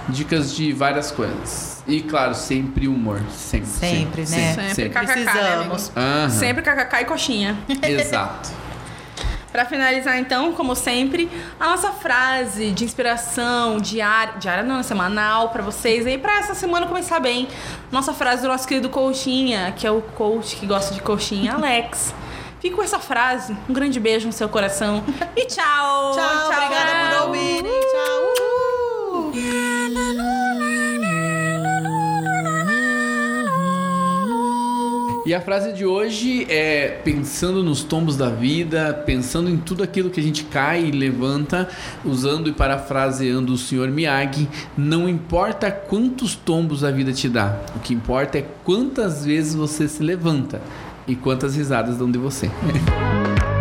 Dicas de várias coisas. E, claro, sempre humor. Sempre. Sempre, né? Sempre, sempre. kkk, né, amigo? Precisamos. Aham. Sempre kkk e coxinha. [laughs] Exato. Pra finalizar, então, como sempre, a nossa frase de inspiração diária, diária não, semanal pra vocês aí, pra essa semana começar bem. Nossa frase do nosso querido Coxinha, que é o coach que gosta de coxinha, Alex. [laughs] Fique com essa frase. Um grande beijo no seu coração. E tchau! [laughs] Tchau, obrigada por ouvirem. Tchau. Uhul. E a frase de hoje é pensando nos tombos da vida, pensando em tudo aquilo que a gente cai e levanta, usando e parafraseando o Sr. Miyagi, não importa quantos tombos a vida te dá, o que importa é quantas vezes você se levanta e quantas risadas dão de você. [laughs]